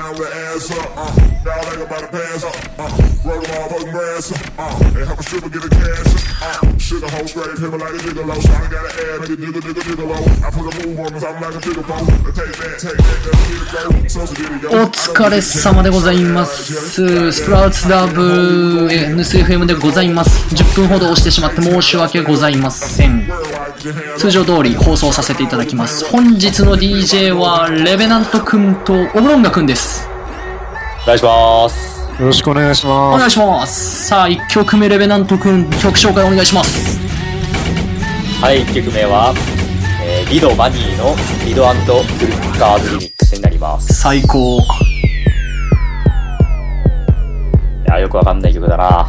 down with ass up. Uh, y'all ain't about to pass up. Uh, roll the motherfucking brass up. Uh, and have a stripper get a cash up. Uh, sugar hoe straight, him like a gigolo. Shawty got an ass, make it jiggle, jiggle, jiggle I put a move on him, I'm like a jiggle pole. Take that, take that, let's get it go. So, so. お疲れ様でございます。スプラウツダブ NSFM でございます。10分ほど押してしまって申し訳ございません。通常通り放送させていただきます。本日の DJ はレベナントくんとオブロンガくんです。お願いします。よろしくお願いしおます。願いします。さあ、1曲目レベナントくん曲紹介お願いします。はい、1曲目は、えー、リド・マニーのリドクルッカーズリミックスになります。最高。いや、よくわかんない曲だな。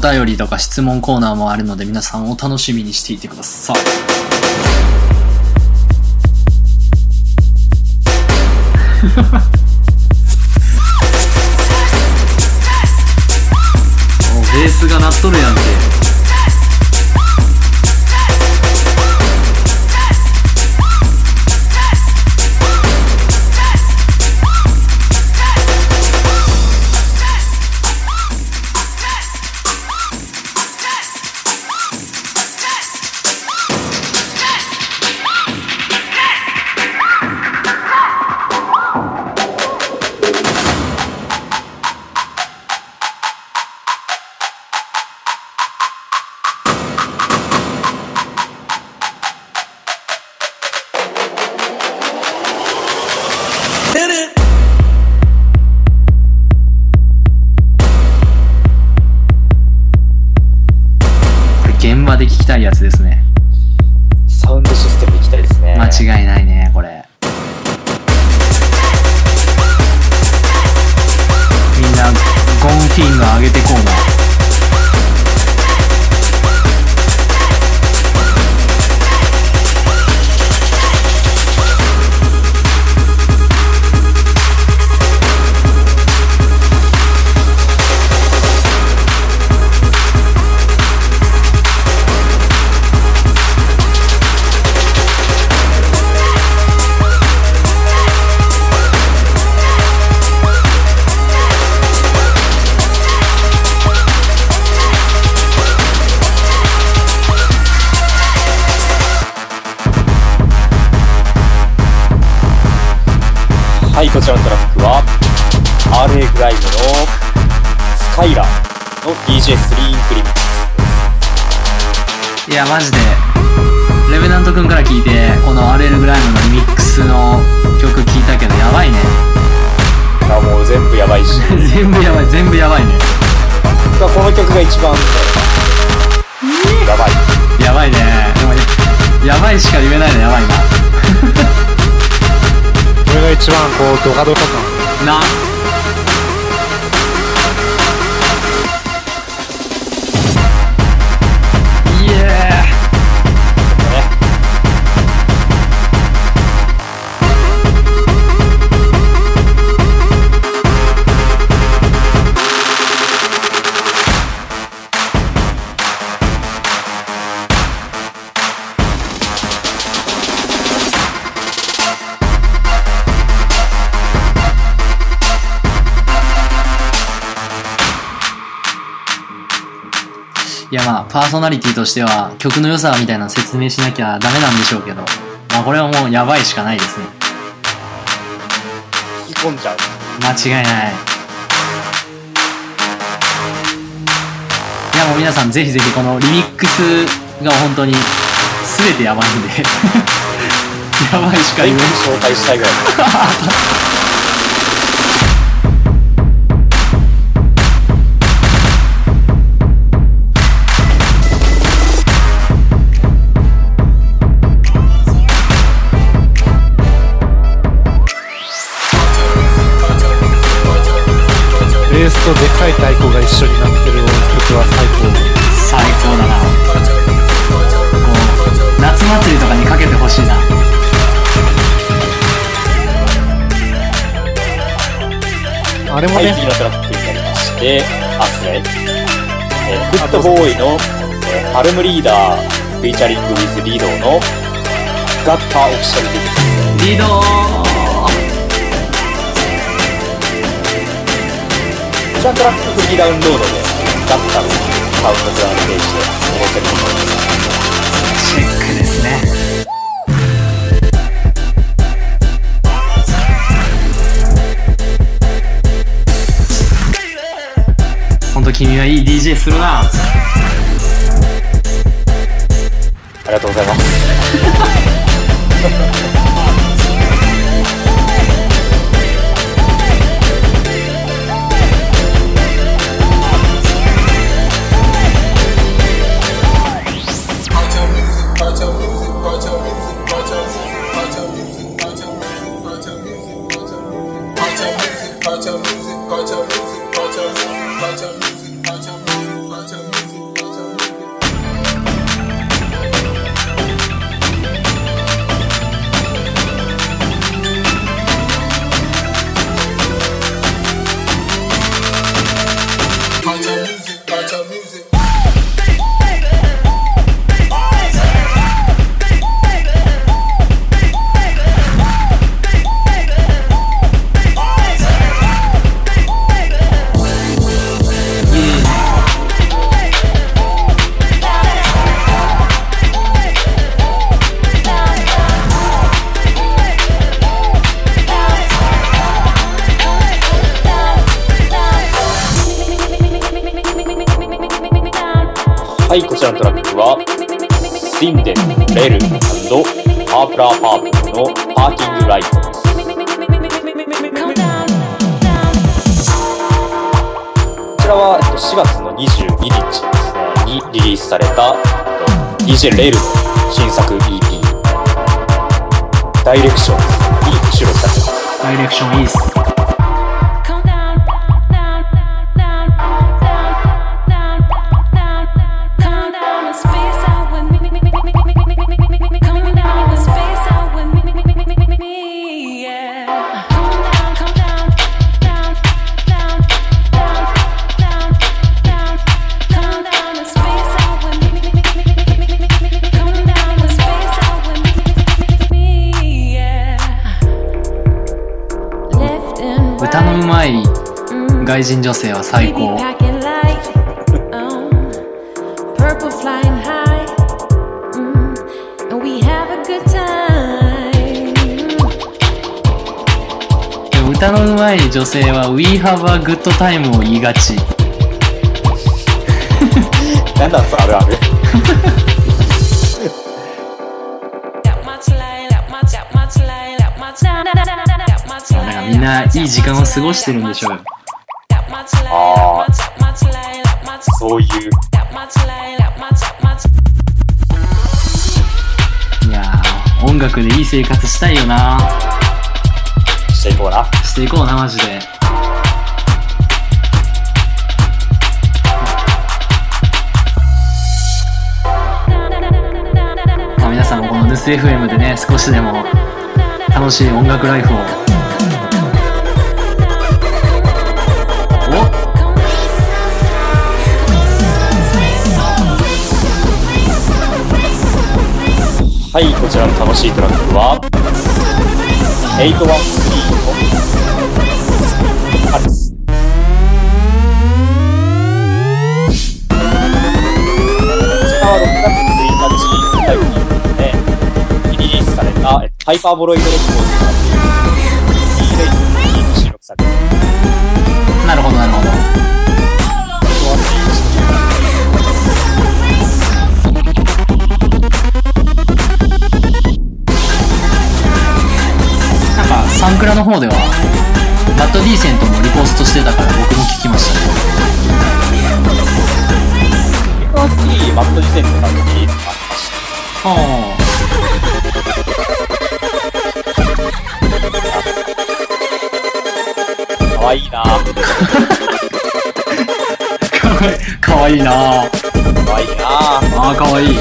便りとか質問コーナーもあるので皆さんお楽しみにしていてください。ベースが鳴っとるやん。ソナリティとしては曲の良さみたいなの説明しなきゃダメなんでしょうけどまあこれはもうやばいしかないですね引き込んじゃう。間違いないいやもう皆さんぜひぜひこのリミックスが本当に全てやばいんで やばいしか言えない紹介したいぐらい。ベースとでかい太鼓が一緒になってる曲は最高。最高だな。こう夏祭りとかにかけてほしいな。はい、あれもね。次のトラックになりまして、アスレイ。えー、フットボーイの、えルムリーダー、フィーチャリングウィズリードの、ガッターオフィシャルリードこちらトラックフリーダウンロードで、ガッタのサウンドクラウドページで載せると思います。チェックですね本当君はいい DJ するなありがとうございます。えっと、歌のうまい外人女性は最高。歌の上手い女性は We have a good time を言いがち。なんだそれあれ。んないい時間を過ごしてるんでしょうよ。That much light, Ah. that much, that much light, that much, そういう.いやー、音楽でいい生活したいよな。していこうな。していこうな、マジで。まあ、皆さんもこのヌス FM でね、少しでも楽しい音楽ライフを。はい、こちらの楽しいトラックは、813の、ハルス。こちらは6月1日タイムに、ね、リリースされた、ハイパーボロイドレコードから D の方では、バッドディーセントもリポストしてたから僕も聞きましたね。この次、マットディセントがリリースがありました。はかわいいなあ。かわいいなあかわいいなあーかわいい。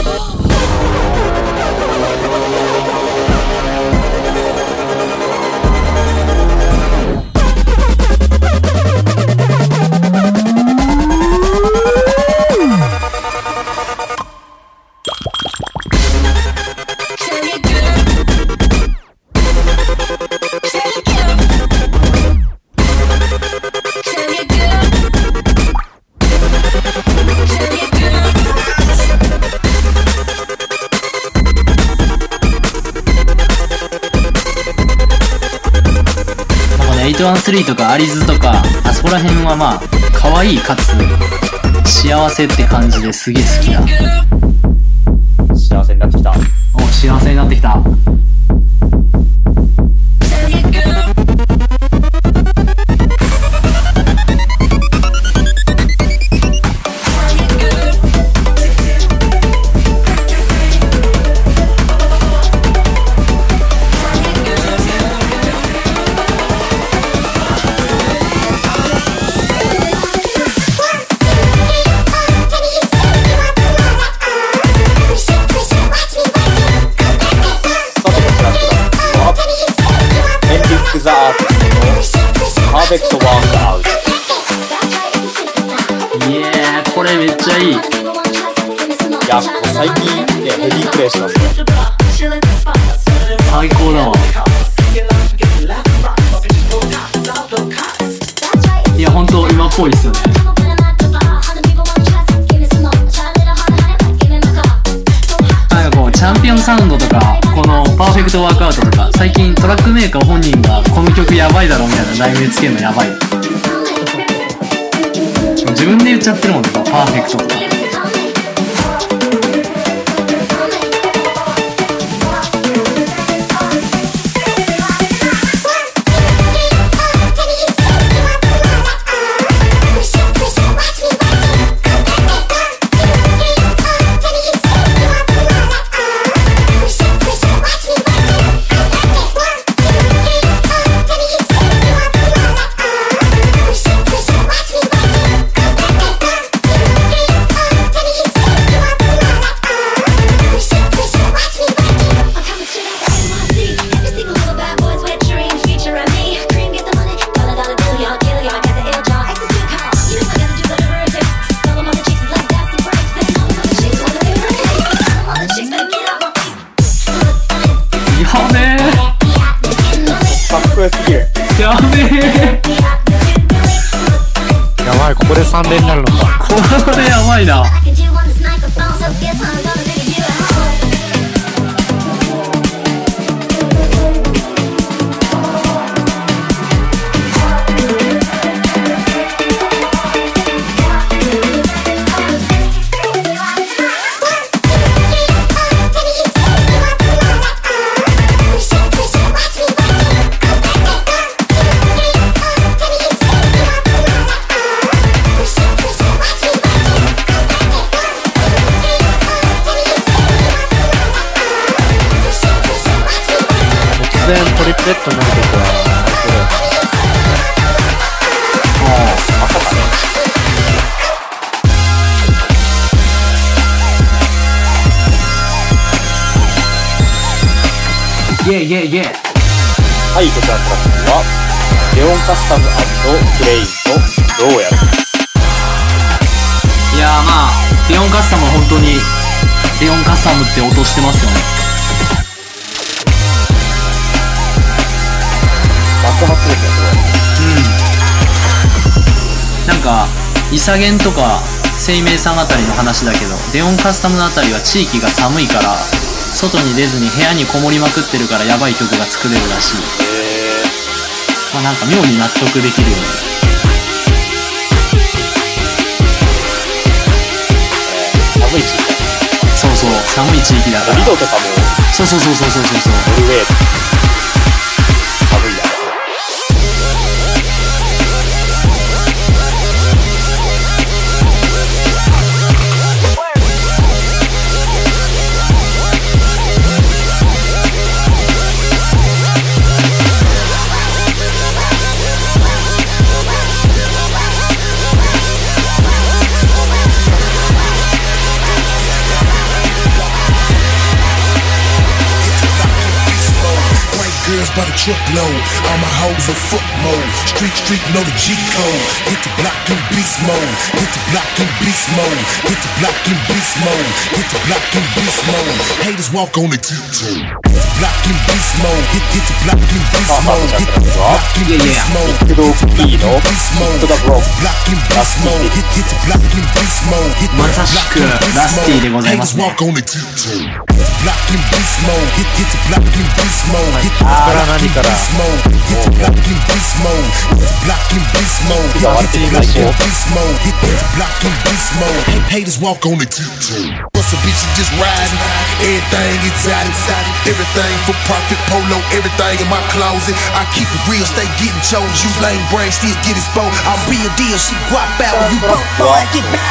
813とかアリズとか、あそこら辺はまあ、可愛いかつ、幸せって感じですげえ好きだ。幸せになってきた。お、幸せになってきた。イェイイェイイェイはい、こちらのトラックは、レオンカスタムクレインとどうやるいやーまあ、レオンカスタムは本当に、レオンカスタムって音してますよね。爆発力がすうん。なんか、イサゲンとか、生命さんあたりの話だけど、レオンカスタムのあたりは地域が寒いから、外に出ずに部屋にこもりまくってるからやばい曲が作れるらしい。まあなんか妙に納得できるよね。ー、寒いし、そうそう、寒い地域だから。リドとかもそうそうそうそうそうそうそう。ノルウェー by the truckload. All my hoes on foot mode. Street, street, know the G code. Hit the block in beast mode. Hit the block in beast mode. Hit the block in beast mode. Hit the block in beast mode. Haters walk on the tiptoe. Block in beast mode. Hit, hit the block in beast mode. Hit the block in beast mode. Hit the block in beast mode. Block in beast mode. Hit, hit the block in beast mode. Hit the block in beast mode. Haters walk on the tiptoe block in beast mode. Get get to block in beast mode. Get to block in beast mode. Get to block in beast mode. Get to block in beast mode. Get to block in beast mode. Get to block in beast mode. Haters walk on the tiptoe. What's a bitch you just riding? Everything exotic, everything for profit, polo, everything in my closet. I keep it real, stay getting chose. You lame brain still get exposed. I'm real deal, she guap out. You broke boy, get back.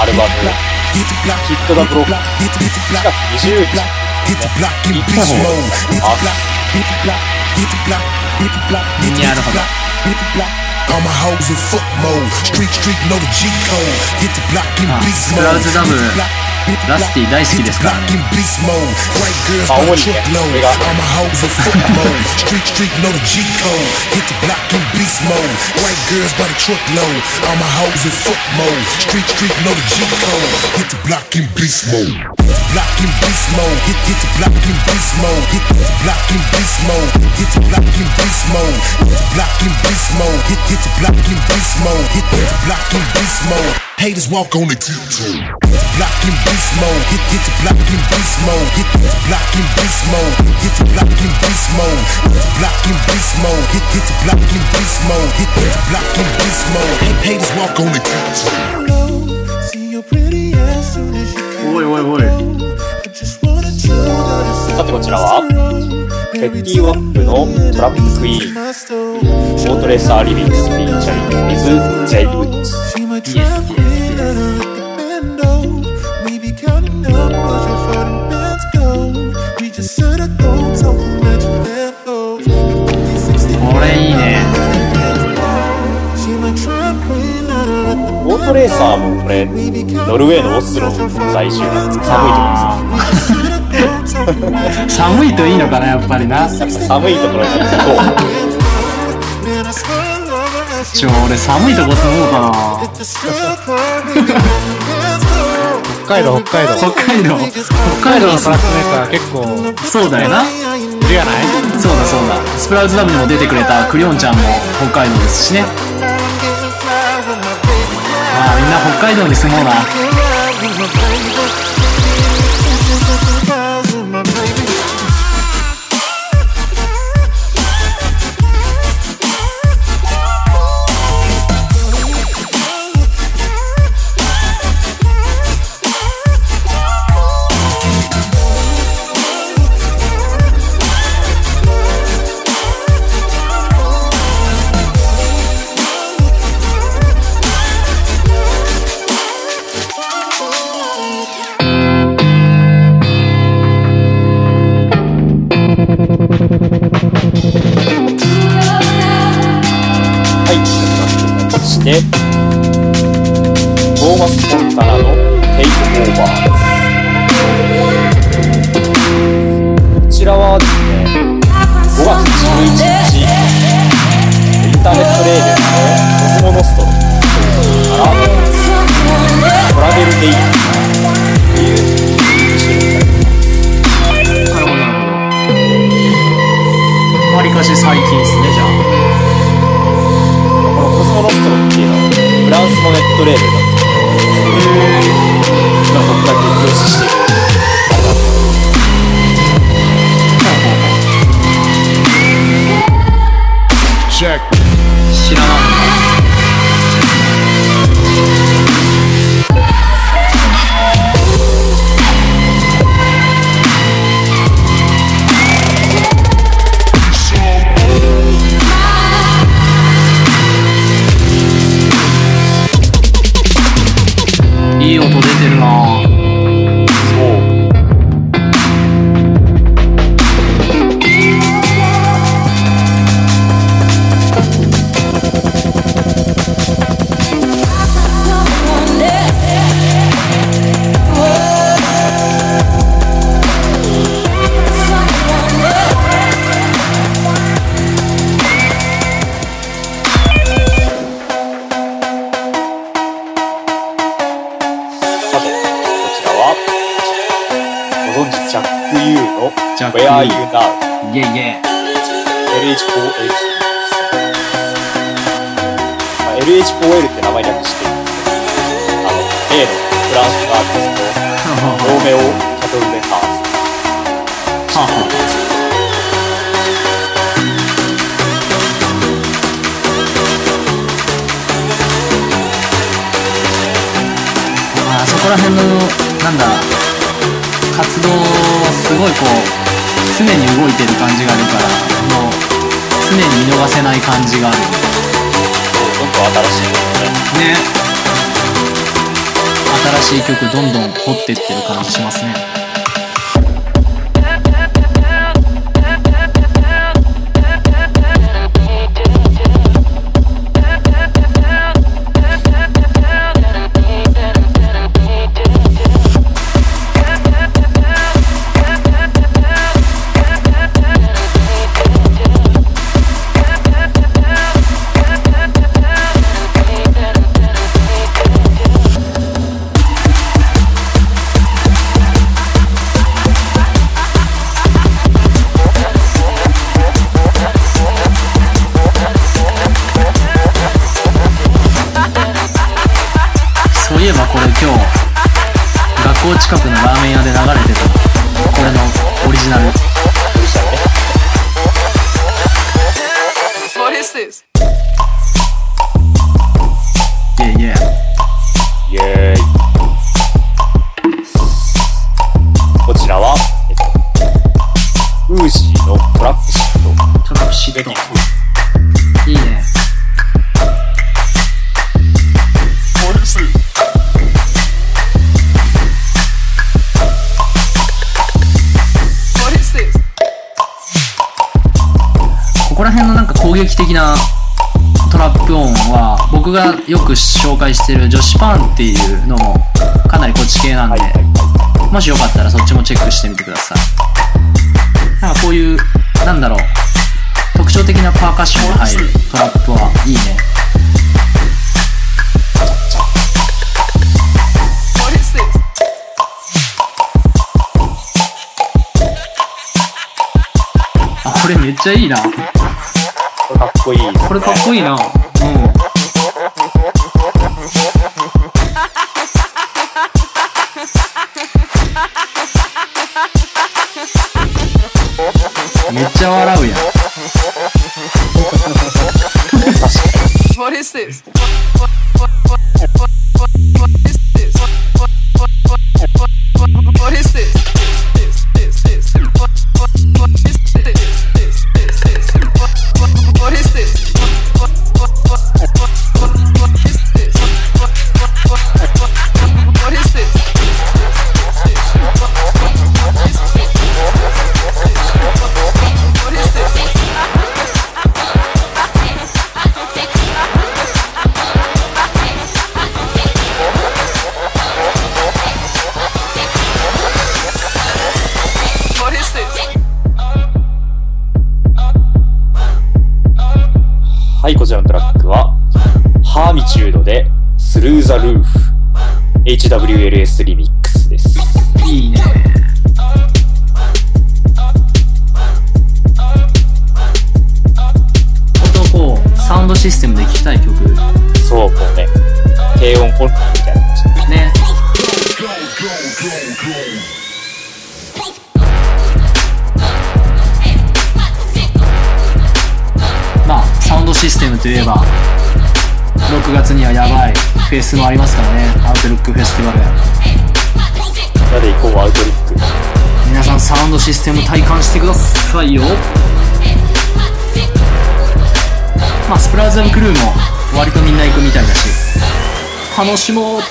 Arabada. ットドッグ P のアルバム、Hit the block. ヒットダブロック。Hit the hit the block. 20日 Hit the block in beast mode. Hit the block. Hit the block. Hit the block. Hit the block. Hit the Yeah, I know. block. Hit the block. All my hoes in foot mode. Street street know the G code. Hit the block in Ah, beast Sprout mode. the double. Hit the block. ラスティ大好きですからね。まあ主にね、それが I'm a hoes in foot mode. Street street know the G code. Hit the block in beast mode. White girls by the truckload. I'm a hoes in foot mode. Street street know the G code. Hit the block in beast mode. Block in beast mode. Hit hit the block in beast mode. Hit hit the block in beast mode. Hit the block in beast mode. Hit the block in beast mode. Hit hit the block in beast mode. Hit hit the block in beast mode. Haters walk on the tiptoe. Block in beast mode. Hit hit the block in beast mode. Hit hit the block in beast mode. Hit the block in beast mode. Hit the block in beast mode. Hit hit the block in beast mode. Hit hit the block in beast mode. Ha- Haters walk on the tiptoe. See your pretty ass soon as you おいおいおい。just wanna chill. さてこちらは、 Fetty Wap の Trap Queen.オートレーサーリミックスフィーチャリング with ゼイ・ウッズ。She トレーサーもこれ、ノルウェーのオスロ在住寒いとこ寒いといいのかな、やっぱりな。寒いところに行こ as ちょ、俺寒いとこ住もうかな。北海道、北海道。北海道。北海道トラックメーカー結構そうだよな。そうだそうだ。スプラウズダムにも出てくれたクリオンちゃんも北海道ですしね。な北海道に住もうな。ス・フォンタナのテイクオーバー。こちらはですね、5月11日、インターネットレーベルのコスモノストロから、トラベルデイリーという収録されています。なるほど。わりかし最近ですね、じゃあ。このコスモノストロっていうのは、フランスのネットレーベルなんでい Are You Now? イェイイェイ。LH4H です。まあ、LH4L って名前略してるんですけど、あの、例のフランスのアーティスト、ローメオ・キャトルレ・ハース。はあはあそこら辺のなんだ活動はすごいこう常に動いてる感じがあるからもう常に見逃せない感じがある。どんどん新しいね。ね。新しい曲どんどん掘ってってる感じしますねしてる女子パンっていうのもかなりこっち系なんで、もしよかったらそっちもチェックしてみてくださいなんかこういうなんだろう特徴的なパーカッションが入るトラップはいいね?あこれめっちゃいいなこれかっこいい。これかっこいいなめっちゃ笑うやん What is this? フェスもありますからね。アウトルックフェスティバル。なので、以降はアウトリック。皆さんサウンドシステム体感してくださいよ。まあスプラウザンクルーも割とみんな行くみたいだし。楽しもう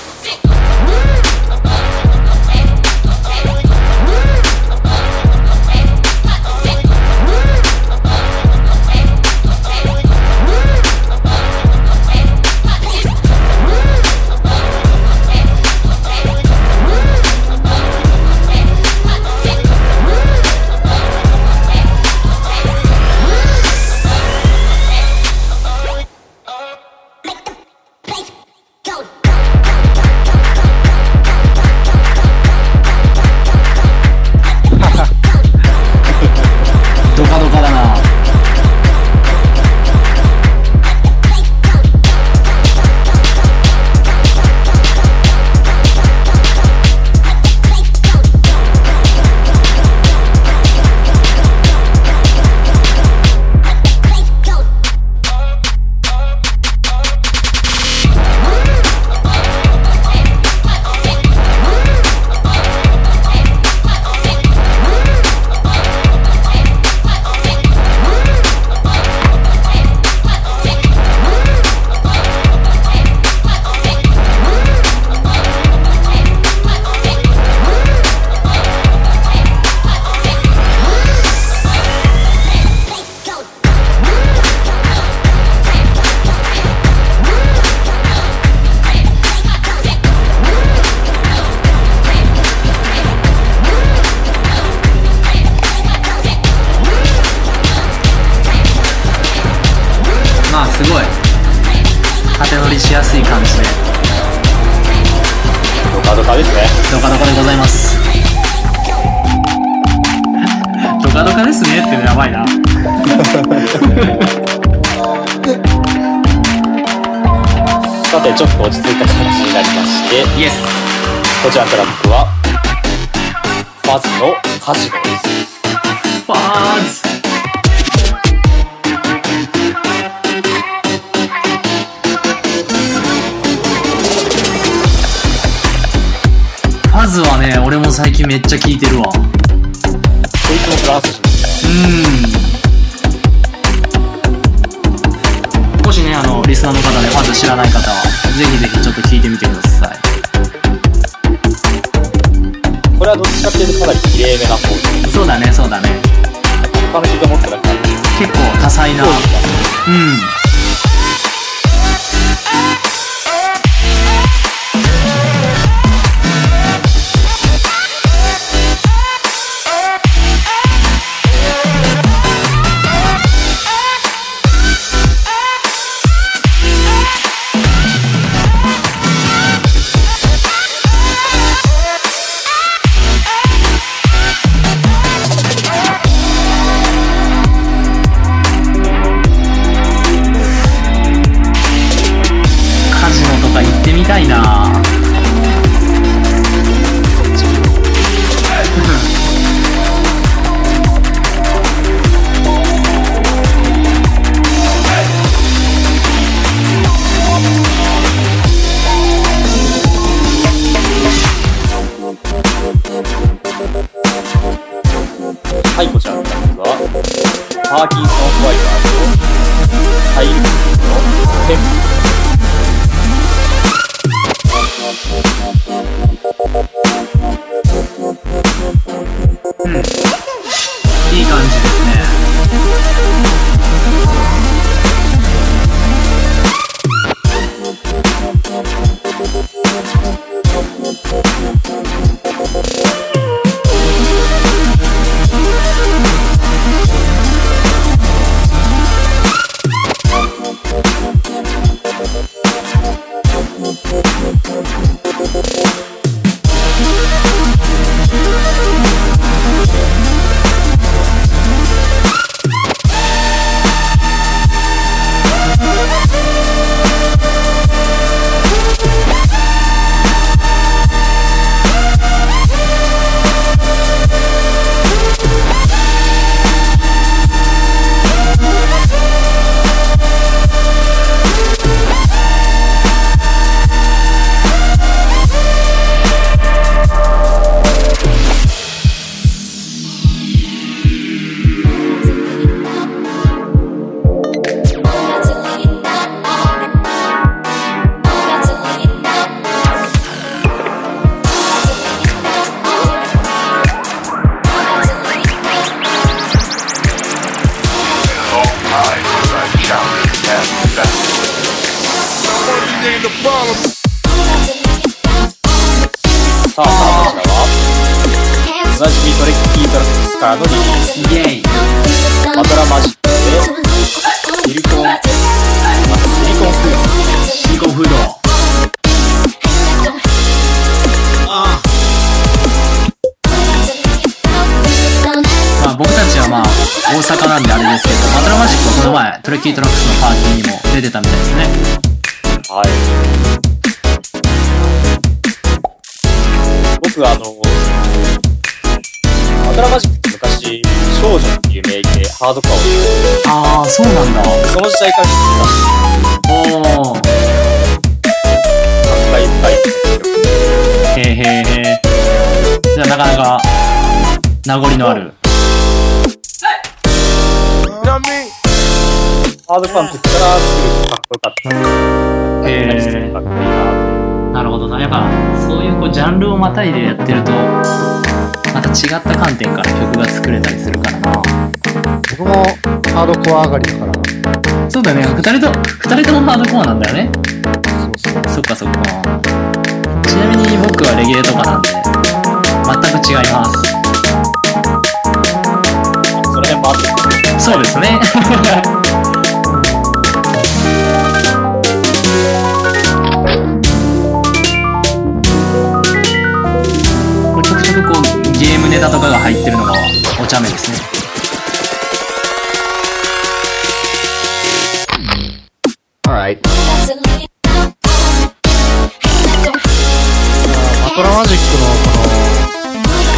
トラマジックのこの、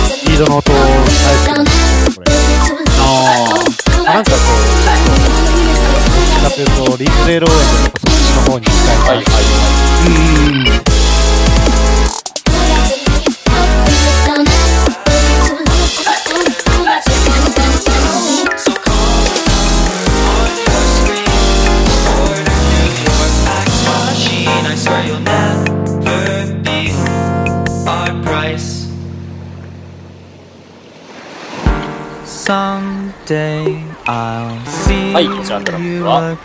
スピードの音、大好きです。これ。あなんかこう、どっちかというと、リンゼーローエンドとかそっちの方に近いはいはい。はい。ーうん。は.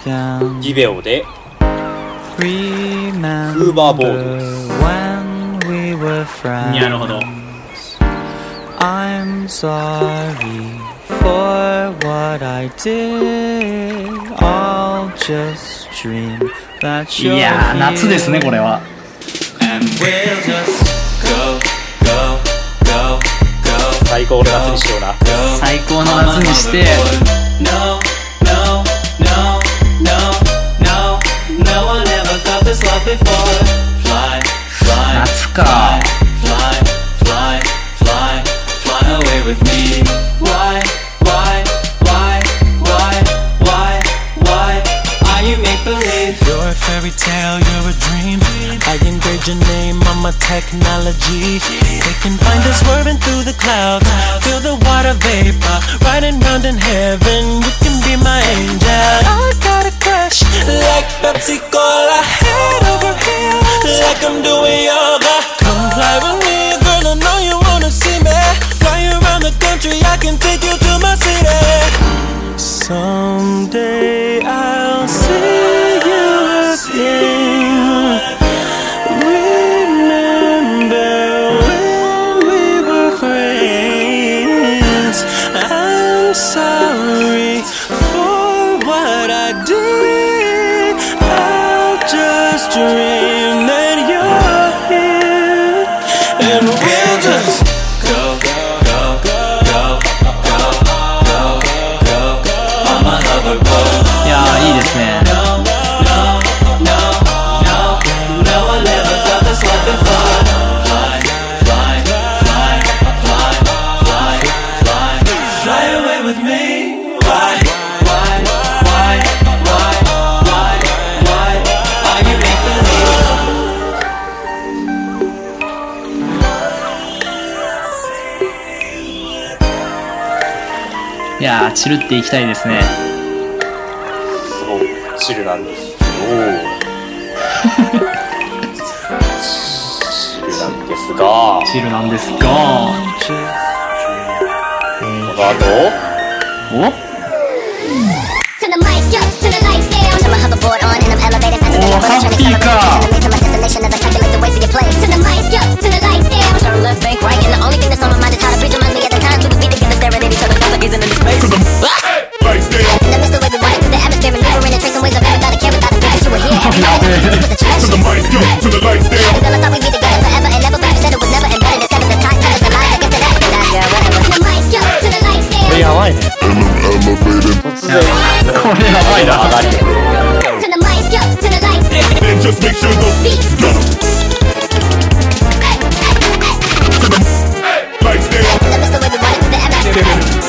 ビデオで、Remember フーバーボー when we were friends. なるほど。I'm sorry for what I did. I'll just dream that い you're やー、夏ですね、これは。And we'll just go, go, go, go, 最高の夏にしような。最高の夏にして、no, this love before. Fly, fly, 夏か。fly, fly, fly, fly away with me. Why, why, why, why, why, why are you make believe? You're a fairy tale, you're a dream. I engraved your name on my technology. They can find us swerving through the clouds. Feel the water vapor, riding round in heaven. You can be my angel. I got a crush like Pepsi Cola, head over heels, like I'm doing yoga. Come fly with me, girl. I know you wanna see me. Fly around the country, I can take you to my city. Someday I'll see you again. Remember when we were friends. I'm sorry やー、チルっていきたいですね。そう、チルなんですけど、チルなんですが、チルなんですが、この後、お the Oh, limit. Trying to happy celebrate car. the to my destination as I calculate the ways to get played. To the mic, yo, to the lights down. Turn left, bank right, and the only thing that's on my mind is how to bridge remind me of the times we would be together staring at each other, like gazing into space. Lights down And I miss the way we wanted to the atmosphere and never in and tracing ways of ever thought I care without the fact that you were here. Every night, it was a to treasure. the mic, yo, to the lights down. Girl, I thought we'd be together forever and ever, but you said it was never and better. Instead of the time, tell us the lie. I guess that after that, yeah, whatever. To the mic, yo, to the lights これ down. やばいね。突然、これやばいな。上がりで、To the mic, yo, to the lights down. Then just make sure those Beats. go. To the lights down. And I miss the way we wanted to the atmosphere.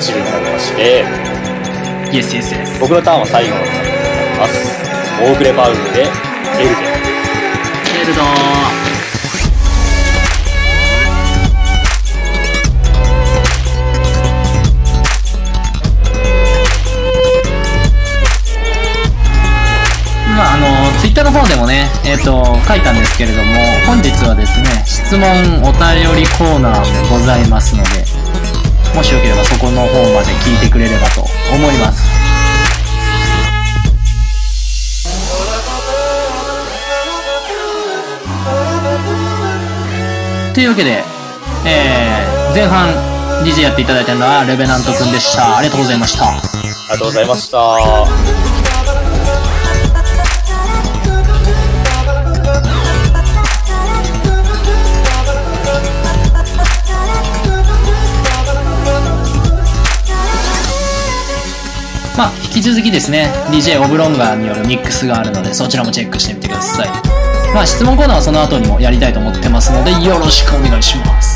チルになりまして、イエスイエスイエス。僕のターンは最後のターンになります。モーグレバウムで、エルデン。エルドまあ、あの、ツイッターの方でもね、えっ、と、書いたんですけれども、本日はですね、質問お便りコーナーもございますので、もしよければそこの方まで聞いてくれればと思います。というわけで、えー、前半 DJ やっていただいたのはレベナントくんでした。ありがとうございました。ありがとうございました。き続きですね DJ オブロンガーによるミックスがあるのでそちらもチェックしてみてください。まあ質問コーナーはその後にもやりたいと思ってますのでよろしくお願いします。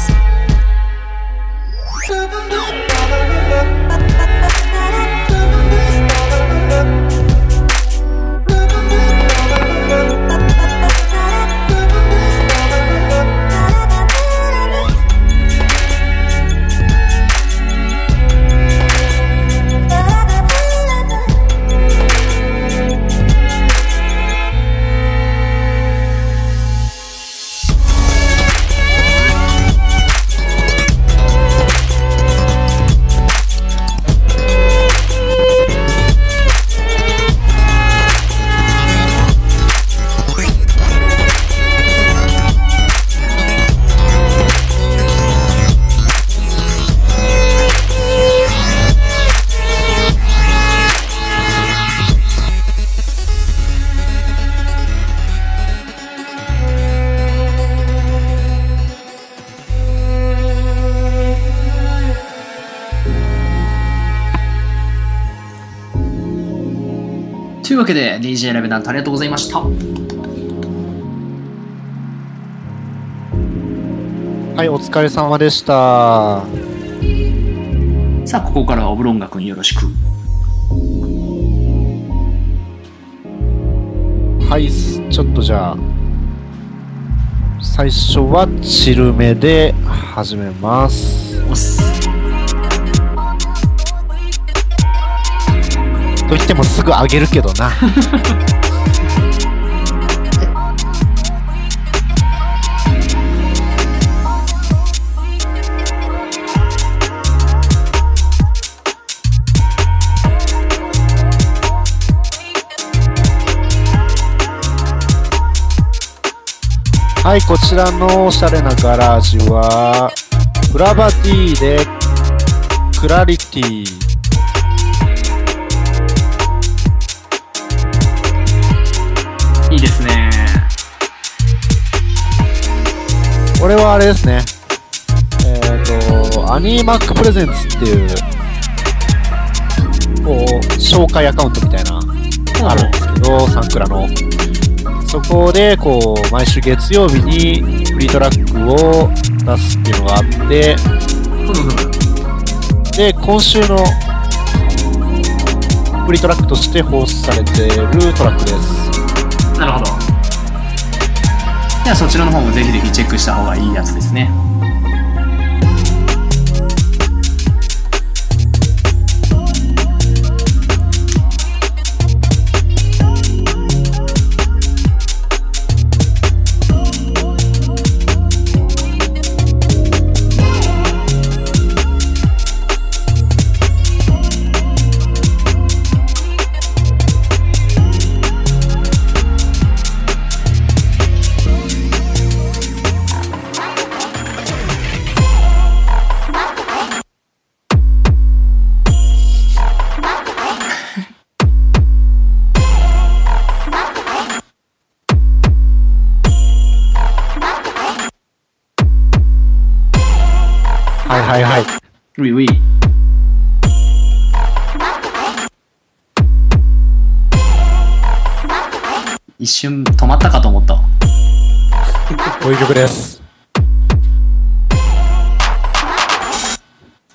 わけで DJ ラベナントありがとうございましたはい、お疲れ様でした。さあここからはオブロンガ君よろしくはい、すちょっとじゃあ、最初はチルめで始めます。と言ってもすぐ上げるけどな。はい、こちらのおしゃれなガラージュは、フラバティでクラリティ。これはあれですね。えっ、と、アニーマックプレゼンツっていう、こう、紹介アカウントみたいな、あるんですけど、サンクラの。そこで、こう、毎週月曜日にフリートラックを出すっていうのがあって、で、今週のフリートラックとして放送されているトラックです。なるほどではそちらの方もぜひぜひチェックした方がいいやつですね。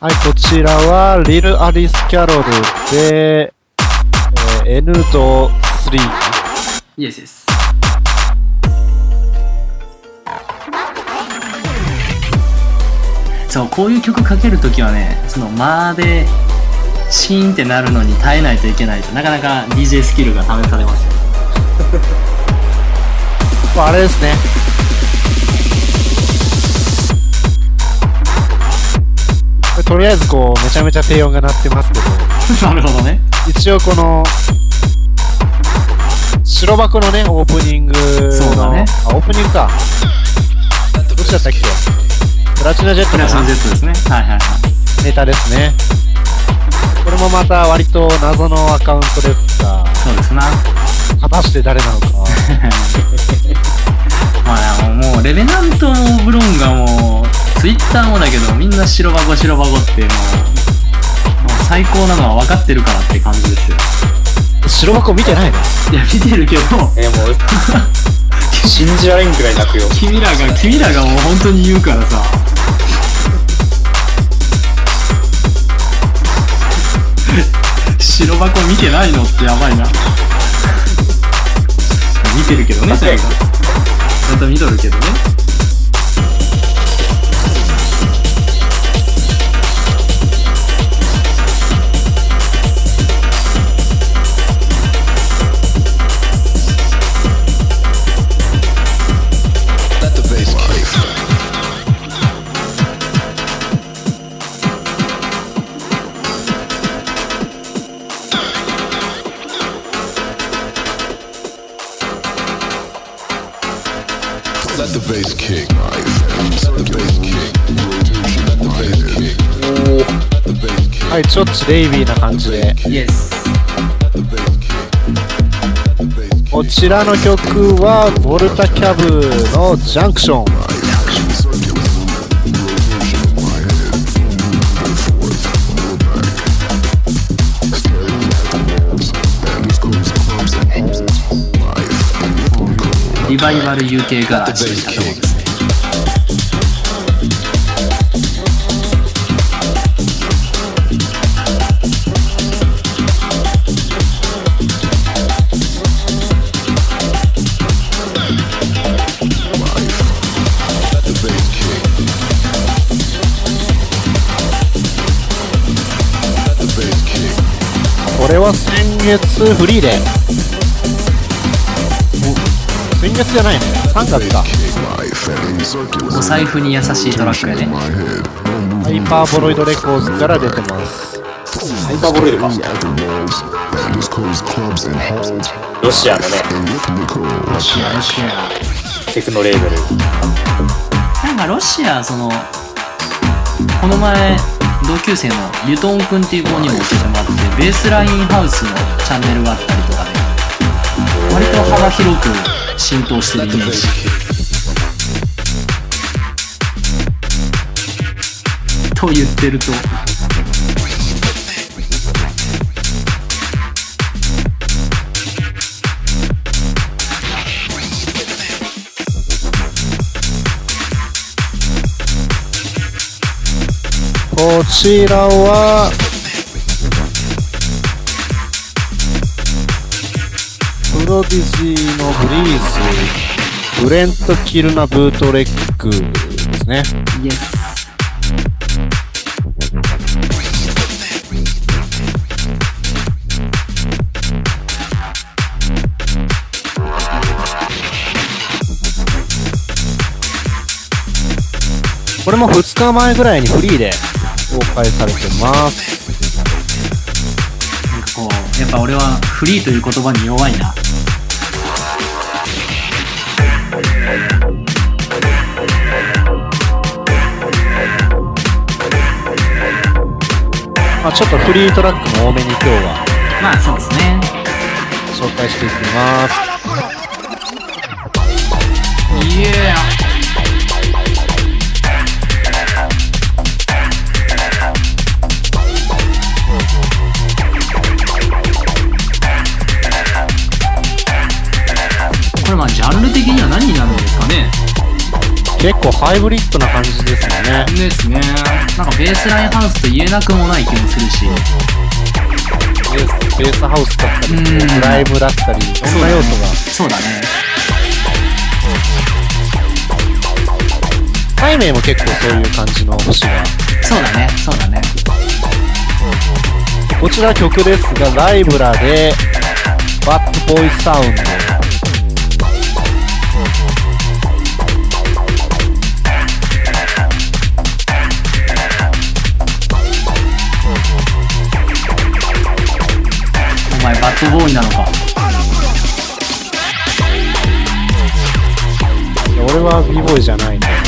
はい、こちらは、リル・アリス・キャロルで、えー、N と3。イエスですそうこういう曲かけるときはねその間でシーンってなるのに耐えないといけないとなかなか DJ スキルが試されますよ まあ、あれですね。とりあえずこう、めちゃめちゃ低音が鳴ってますけど、なるほどね。一応この、白箱のね、オープニングの、そうだね。あ、オープニングか。どっちだったっけ？プラチナジェットプラスかなの Z ですね。はいはいはい。ネタですね。これもまた割と謎のアカウントですが、そうですな。果たして誰なのか。まあもうレベナントもブロンガもツイッターもだけどみんな白箱白箱ってもう最高なのは分かってるからって感じですよ。白箱見てないの？いや、見てるけど、えー、もう、信じられんくらい泣くよ。君らが、君らがもう本当に言うからさ。白箱見てないのってやばいな。見てるけどね、ちゃんと。ちゃんと見とるけどね。Kick. はい、ちょっとレイビーな感じで。こちらの曲は、ボルタキャブのジャンクション。リバイバル UK ガラージといったところですね。これは先月フリーで。お先月じゃないね。3月か。お財布に優しいトラックやね。ハイパーボロイドレコーズから出てます。ハイパーボロイドか。ロシアのね、ロシア、ロシア。テクノレーベル。なんかロシア、その、この前、同級生のリュトン君っていう子にも教えてもらって、ベースラインハウスのチャンネルがあったりとかね、割と幅広く浸透してるイメージ。と言ってると、こちらは、ロディジーのブリーズ、ブレント・キルナ・ブートレックですね。イエス。これも2日前ぐらいにフリーで公開されてます。なんかこう、やっぱ俺はフリーという言葉に弱いな。まあ、ちょっとフリートラックも多めに今日はまあそうですね。紹介していきます。イエこれまあジャンル的には何になる結構ハイブリッドな感じですよね。ですね。なんかベースラインハウスと言えなくもない気もするし。ベースベースハウスだったり、うんドライブだったり、いろんな要素が。そうだね。タイメイも結構そういう感じの星が。そうだね。そうだね。こちら曲ですが、ライブラで、バッドボーイサウンド。ッドボーイなのか。俺は b ボーイじゃないんだよね。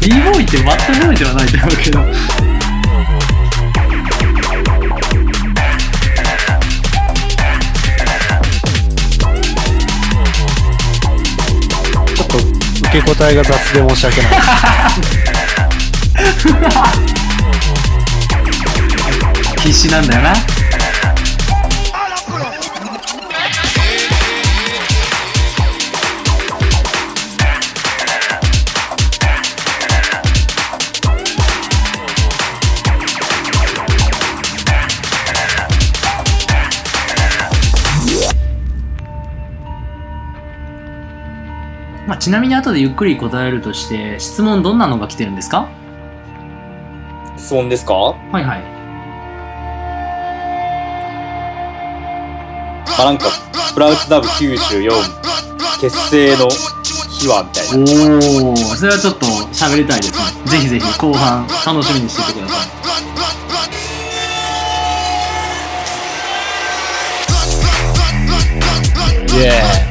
b ボーイってバッドボーイではないと思うけど。ちょっと受け答えが雑で申し訳ない。必死なんだよな。まあ、ちなみに後でゆっくり答えるとして、質問どんなのが来てるんですか？質問ですか？はいはい。まあなんか、スプラウツダブ94結成の秘話みたいな。おー、それはちょっと喋りたいですね。ぜひぜひ後半楽しみにしていてください。イエいやいやいや。ー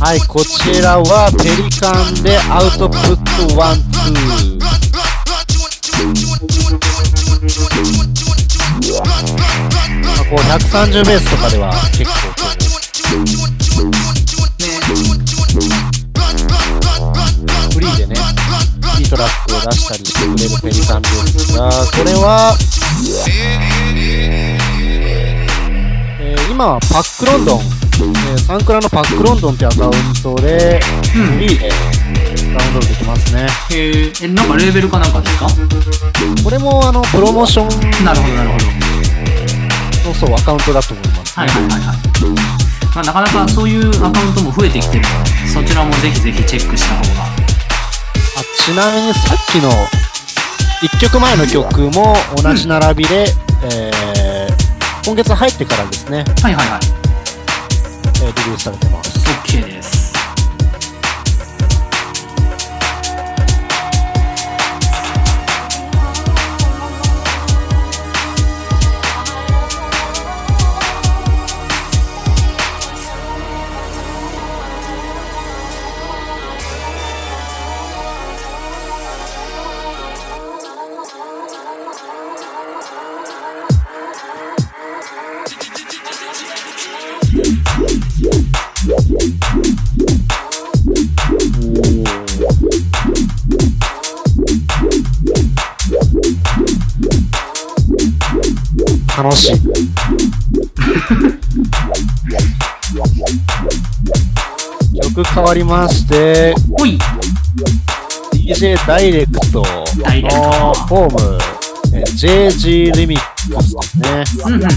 はい、こちらはペリカンでアウトプットワンツー。こう130ベースとかでは結構こうフリーでね、いいトラックを出したりしてくれるペリカンですが、これは、今はパックロンドン、えーサンクラのパックロンドンってアカウントで、フリーでダウンロードできますね。へえ、え、なんかレーベルかなんかですか？これもあの、プロモーションなるほどなるほど。のそう、アカウントだと思います、はいはいはいはい。まあ、なかなかそういうアカウントも増えてきてるので、そちらもぜひぜひチェックした方が。あちなみにさっきの1曲前の曲も同じ並びで、えー今月入ってからですね、はいはいはい。えーリリースされてます。楽しい。曲変わりまして、ほい DJ ダイレクトのホーム、えー JG リミックスですね。うんうんうん。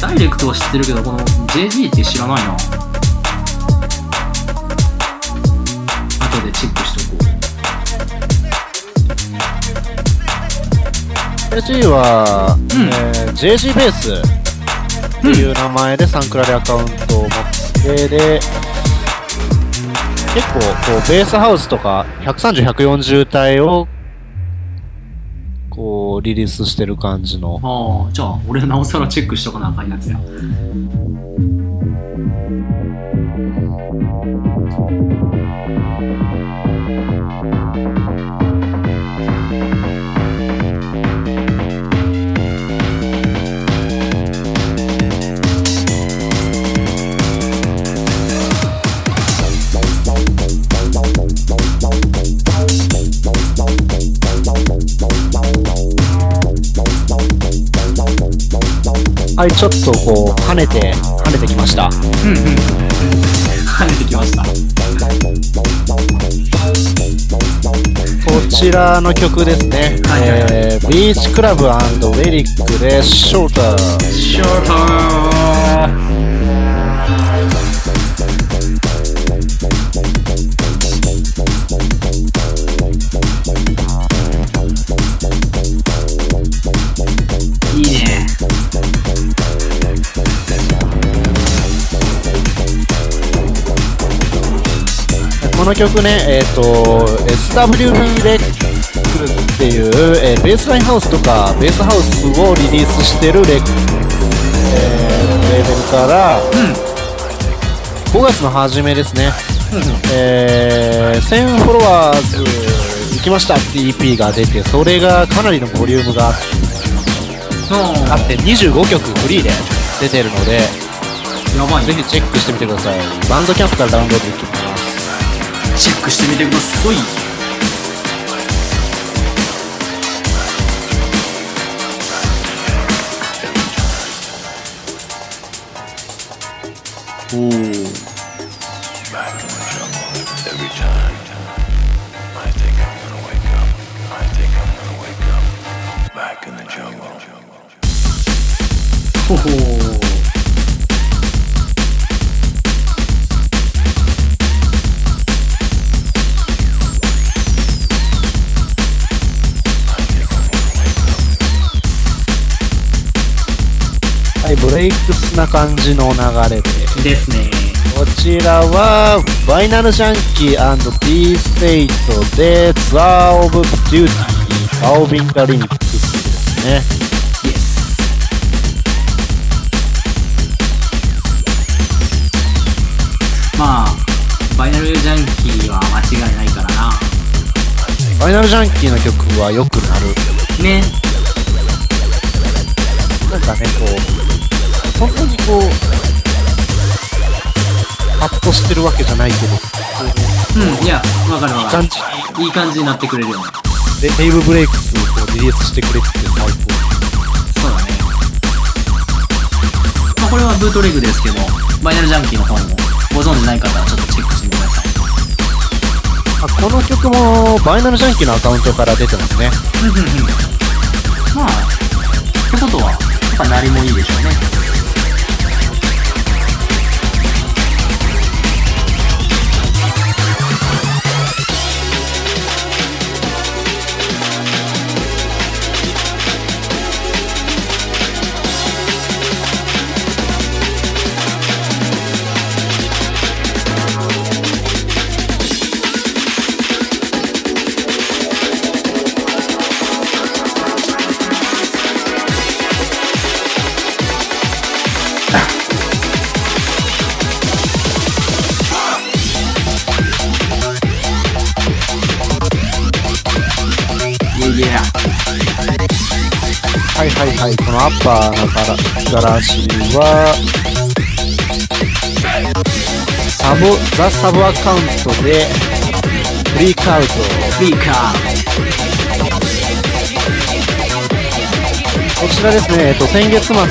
ダイレクトは知ってるけど、この JG って知らないな。JG は、うんえー JG ベースっていう名前でサンクラでアカウントを持って、で、結構こうベースハウスとか130、140体をこうリリースしてる感じのう。ああ、じゃあ、俺なおさらチェックしとかなあかんやつや。はい、ちょっとこう跳ねて、跳ねてきました。うんうん。跳ねてきました。こちらの曲ですね。はいはいはいえービーチクラブウェリックでショーター。ショートいの曲ね、えっ、と、SWB レックっていう、えーベースラインハウスとか、ベースハウスをリリースしてるレ,、えーレーベルから、5月の初めですね、えー1000フォロワーズ行きましたって EP が出て、それがかなりのボリュームがああって、25曲フリーで出てるので。ぜひチェックしてみてください。バンドキャンプからダウンロードできます。チェックしてみてください。おおな感じの流れで。ですねこちらは、ファイナルジャンキー &P ステイトで、 Tour of Duty、 Baobinga リミックスですね。まあファイナルジャンキーは間違いないからなファイナルジャンキーの曲はよくなる。ねなんかね、こう、そんなにこう、パッとしてるわけじゃないけど、うんいやわかるわかる。感じいい感じになってくれるよ。ねで、レイブブレイクスをこうリリースしてくれてて最高。そうだね。まあこれはブートレグですけどファイナルジャンキーの方もご存知ない方はちょっとチェックしてみてください。あこの曲も、バイナルジャンキーのアカウントから出てますね。うんうんうん。まあってことはやっぱ鳴りもいいでしょうねはいこのアッパーのガラガラシは、サブ、ザ・サブアカウントで、フリークアウト。フリーカーこちらですね、えっと、先月末に、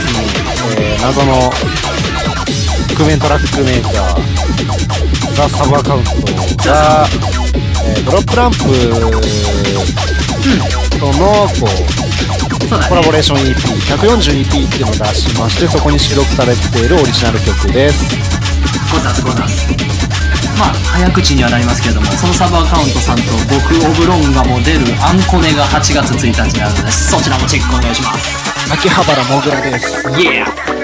えー謎の、覆面トラックメーカー、ザ・サブアカウントが、えードロップランプとの、こう、コラボレーション EP、140EP っていうのを出しまして、そこに収録されているオリジナル曲です。ござすござすまあ早口にはなりますけれどもそのサブアカウントさんと僕オブロンガも出るアンコネが8月1日になるのでそちらもチェックお願いします。秋葉原もぐらです。イエー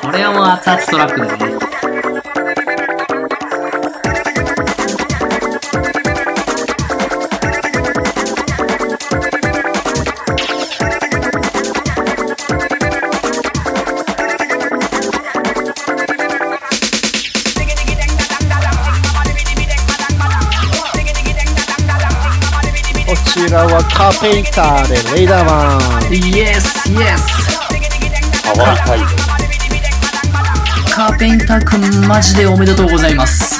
これはもう熱々トラックだよねカーペンターでレイダーマン。イエスイエスハワイタイ。カーペンターくんマジでおめでとうございます。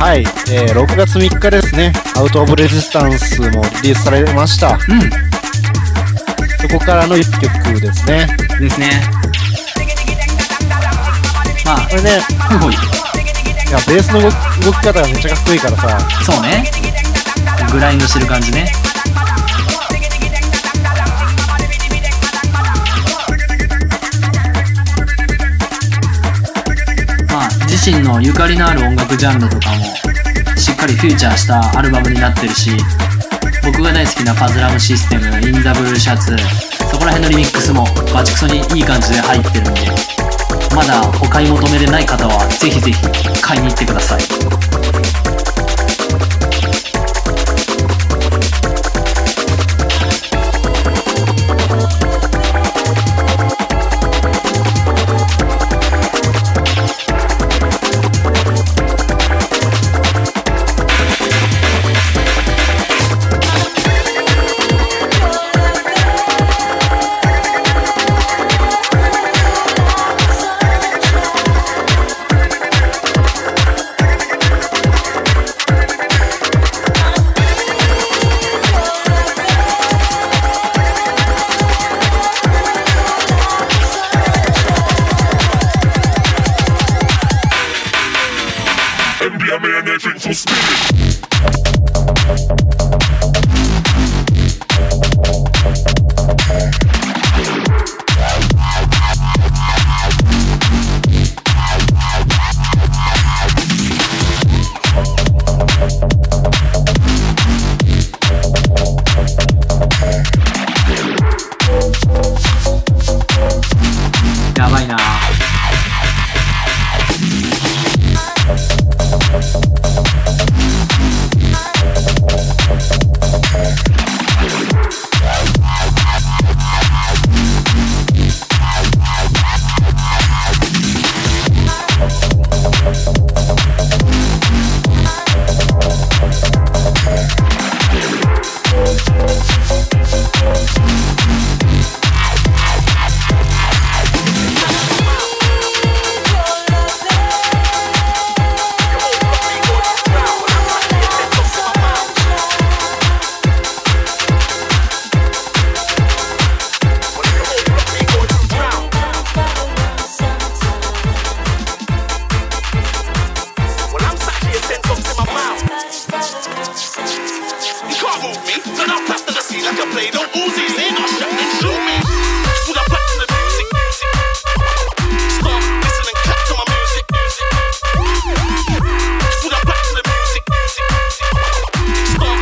はい、えー6月3日ですね、アウト・オブ・レジスタンスもリリースされました。うん。そこからの1曲ですね。ですね。まあこれね、ほいほい。いやベースの動き動き方がめっちゃかっこいいからさ、そうね。グラインドしてる感じね身のゆかりのある音楽ジャンルとかもしっかりフューチャーしたアルバムになってるし僕が大好きなパズラムシステムインザブルーシャツそこら辺のリミックスもバチクソにいい感じで入ってるのでまだお買い求めでない方はぜひぜひ買いに行ってください。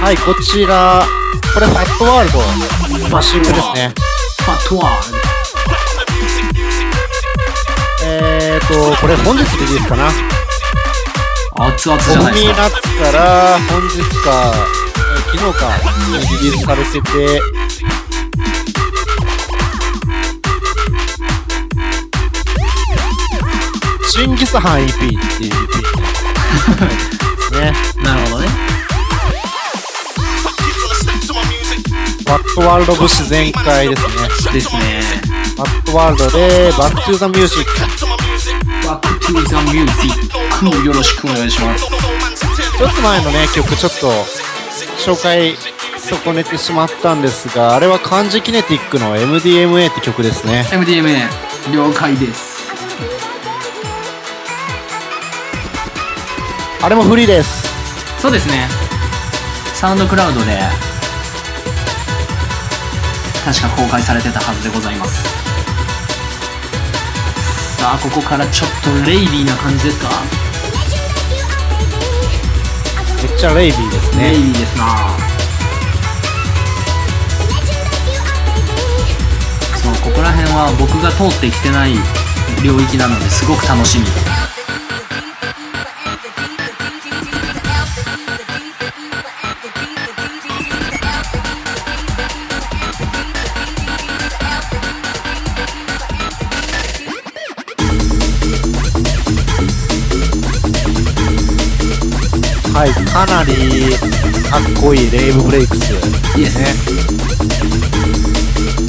はい、こちら、これファットワールド。マシングですね。ファトワール。えーと、これ本日リリースかな。熱々じゃボないですか。ミーナッツから本日か、えー昨日かにリリースされてて、チンギスハン EP っていう EP ですね。なるほどね。ファットワールド節全開ですね。ですね。ファットワールドで、 Back to the Music。Back to the Music よろしくお願いします。一つ前のね、曲ちょっと紹介損ねてしまったんですが、あれは Kanji Kinetic の MDMA って曲ですね。MDMA 了解です。あれもフリーです。そうですね。サウンドクラウドで確か公開されてたはずでございます。さあ、ここからちょっとレイビーな感じですか？めっちゃレイビーですね。レイビーですなそう、ここら辺は僕が通ってきてない領域なのですごく楽しみ。かなりかっこいいレイブブレイクス。イエス。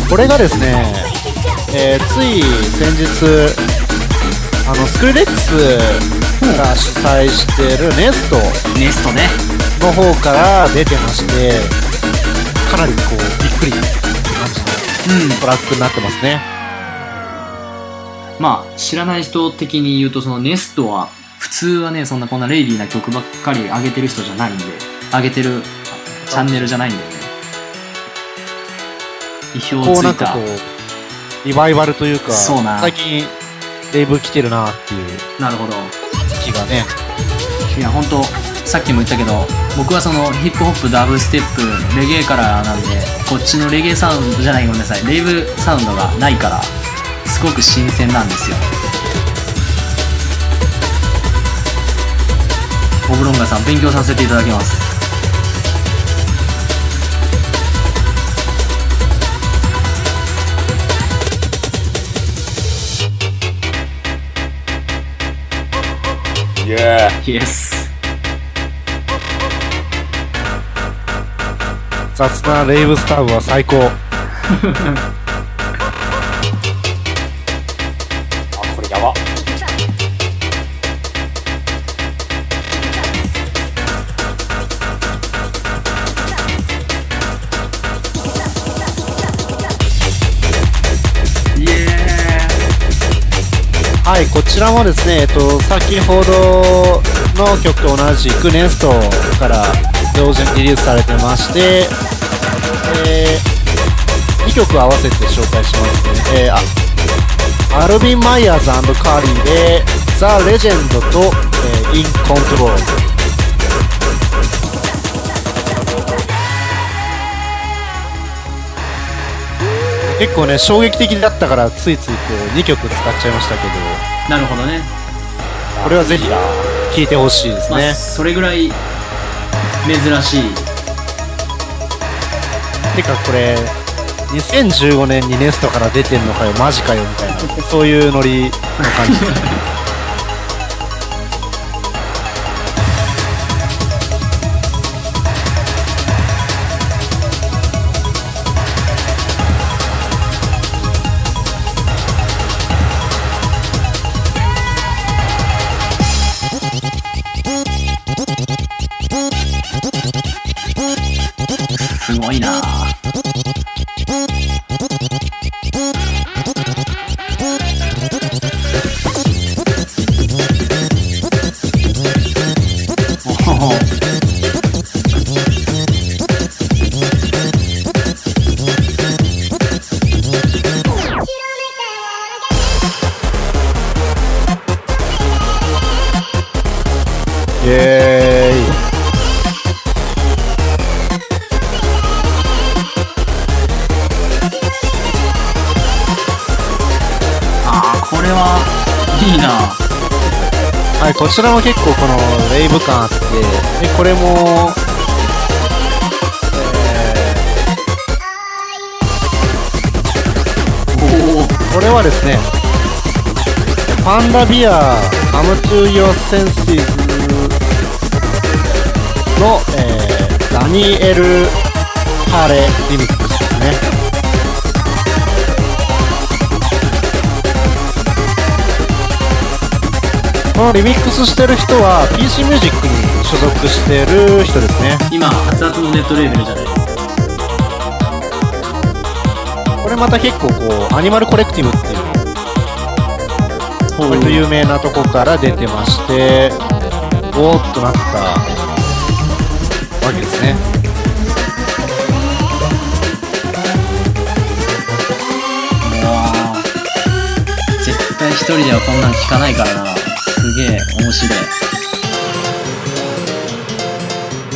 これがですね、えーつい先日、あの、スクリレックスが主催してるネストネストね。の方から出てまして、かなりこう、びっくりって感じのトラックになってますね。まあ、知らない人的に言うと、そのネストは、普通はね、そんなこんなレイビーな曲ばっかり上げてる人じゃないんで、上げてるチャンネルじゃないんでね。意表をついたこうなんかこ。う、リバイバルというか、そうな最近、レイブ来てるなっていうなるほど。気がね。いや、本当さっきも言ったけど、僕はそのヒップホップ、ダブステップ、レゲエからなんで、こっちのレゲエサウンドじゃないごめんなさい、レイブサウンドがないから、すごく新鮮なんですよ。ブロンガさん、勉強させていただきます。Yeah. イエス。雑なレイブスターブは最高。はい、こちらもですね、えっと、先ほどの曲と同じくネストから同時にリリースされてまして、え2曲合わせて紹介しますね。えーあアルビン・マイヤーズカーリーで、ザ・レジェンドと、えー、イン・コントロール。結構ね、衝撃的だったから、ついついこう2曲使っちゃいましたけど、ーなるほどね。これはぜひ聴いてほしいですまあ、ね。それぐらい珍しい。てかこれ、2015年にネストから出てんのかよ、マジかよ、みたいな、そういうノリの感じ ビア Come to Your Senses の、えーダニエル・ハーレーリミックスですね。このリミックスしてる人は PC ミュージックに所属してる人ですね。今、熱々のネットレーベルじゃないですか。これまた結構こう、アニマルコレクティブっていう、割と有名なとこから出てまして、おーっとなったわけですね。もう、絶対一人ではこんなん聞かないからな。すげえ、面白い。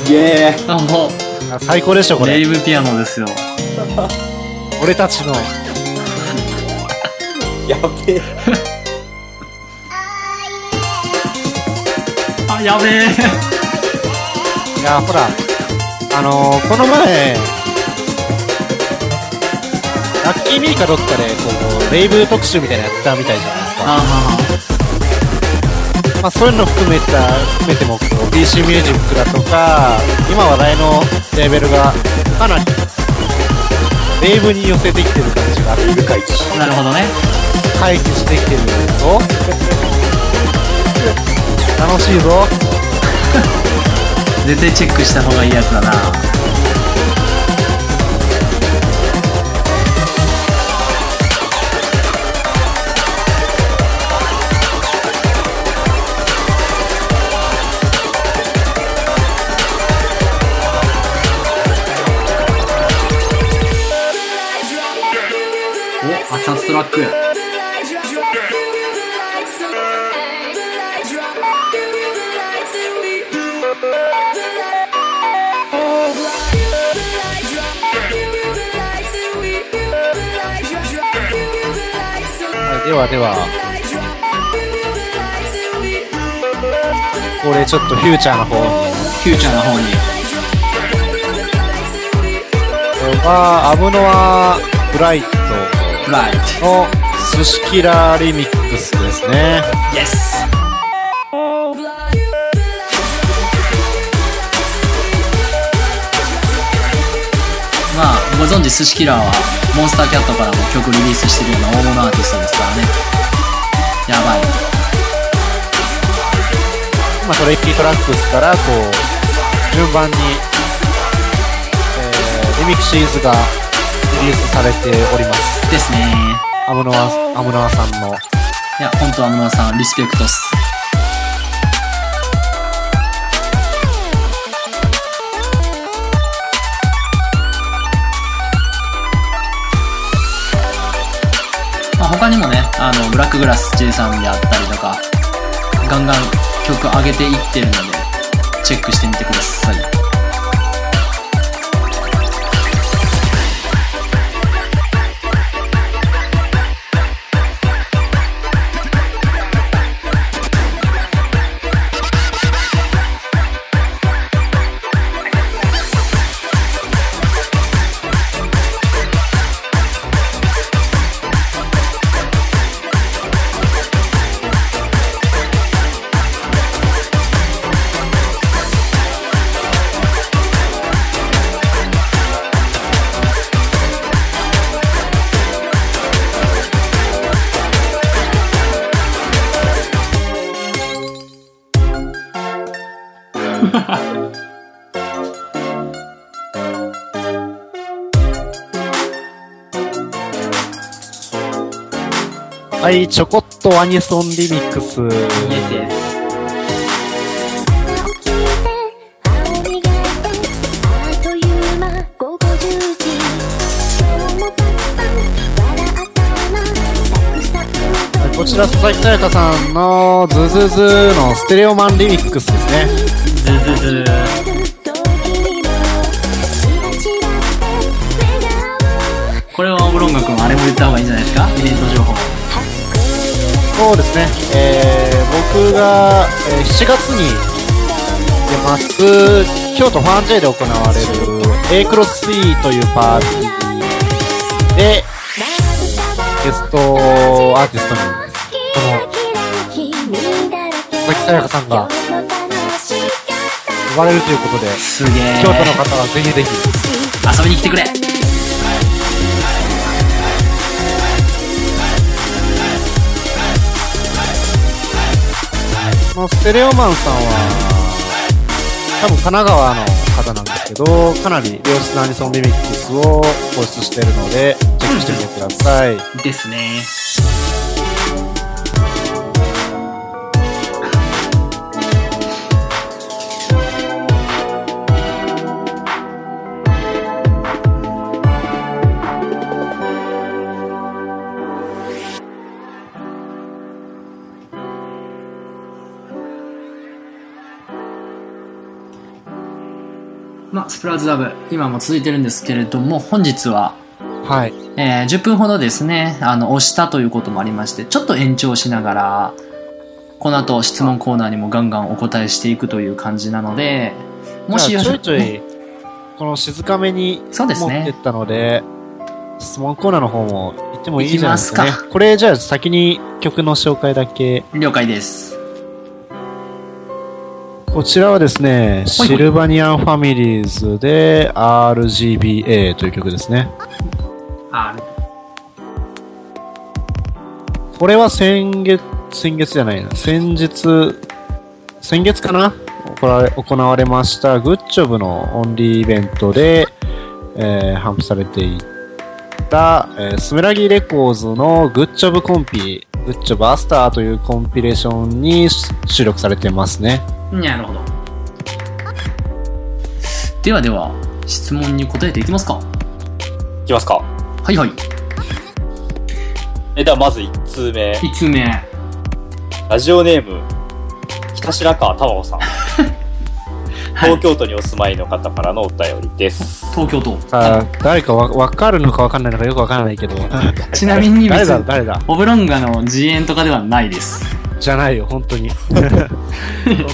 イエーあ、もう、あ最高でしょ、これ。レイブピアノですよ。俺たちの。やべえ。やべえ。いや、ほら、あのーこの前、ラッキーミーかどっかで、こう、レイブ特集みたいなのやったみたいじゃないですか。あまあ、そういうの含めた、含めても、こう、PC ミュージックだとか、今話題のレーベルが、かなり、レイブに寄せてきてる感じがあって、あ、なるほどね。回帰してきてるぞ。楽しいぞ。絶対チェックした方がいいやつだな。お、熱々トラック。はい、ではこれちょっとフューチャーの方に。フューチャーの方に。これは、アブノアブライトライト。の寿司キラーリミックスですね。イ存知、寿司キラーは、モンスターキャットからも曲リリースしてるような大物アーティストですからね。やばい。まあ、トレッキートラックスから、こう、順番に、えー、リミクシーズがリリースされております。ですね。アムノア、アムノアさんの。いや、本当は村さん、リスペクトっす。他にもね、あの、ブラックグラス J さんであったりとか、ガンガン曲上げていってるので、チェックしてみてください。い、ちょこっとアニソンリミックス。イエスイエス。こちら佐々木さやかさんのズズズのステレオマンリミックスですね。ズズズこれはオブロンガ君あれも言った方がいいんじゃないですか？イベント情報。そうですね。えー、曲が、えー7月に出ます、京都ファン J で行われる A クロス C というパーティーで、ゲストアーティストに、この、佐々木さやかさんが呼ばれるということで、すげえ。京都の方はぜひぜひ、遊びに来てくれ。のステレオマンさんは、多分神奈川の方なんですけど、かなり良質なアニソンリミックスを放出しているので、チェックしてみてください。ですね。ラウズラブ、今も続いてるんですけれども、本日は、はい。えー10分ほどですね、あの、押したということもありまして、ちょっと延長しながら、この後質問コーナーにもガンガンお答えしていくという感じなので、もしじゃあちょいちょいね、この静かめにそうですね持ってったので、質問コーナーの方も行ってもいいじゃないですかね行きます。これじゃあ先に曲の紹介だけ。了解です。こちらはですね、シルバニアンファミリーズで RGBA という曲ですね。あこれは先月、先月じゃないな、先日、先月かな？行われ行われましたグッジョブのオンリーイベントで、えー、頒布されていた、えースメラギレコーズのグッジョブコンピ、グッジョブアスターというコンピレーションに収録されてますね。なるほど。ではでは、質問に答えていきますか。いきますか。はいはい。え、ではまず1通目。1つ目。ラジオネーム、北白川太郎さん。東京都にお住まいの方からのお便りです。東京都。さあ、誰かわわかるのかわかんないのかよくわからないけど。ちなみに誰別に、だ誰だ？オブロンガの自演とかではないです。じゃないよ、本当に。そ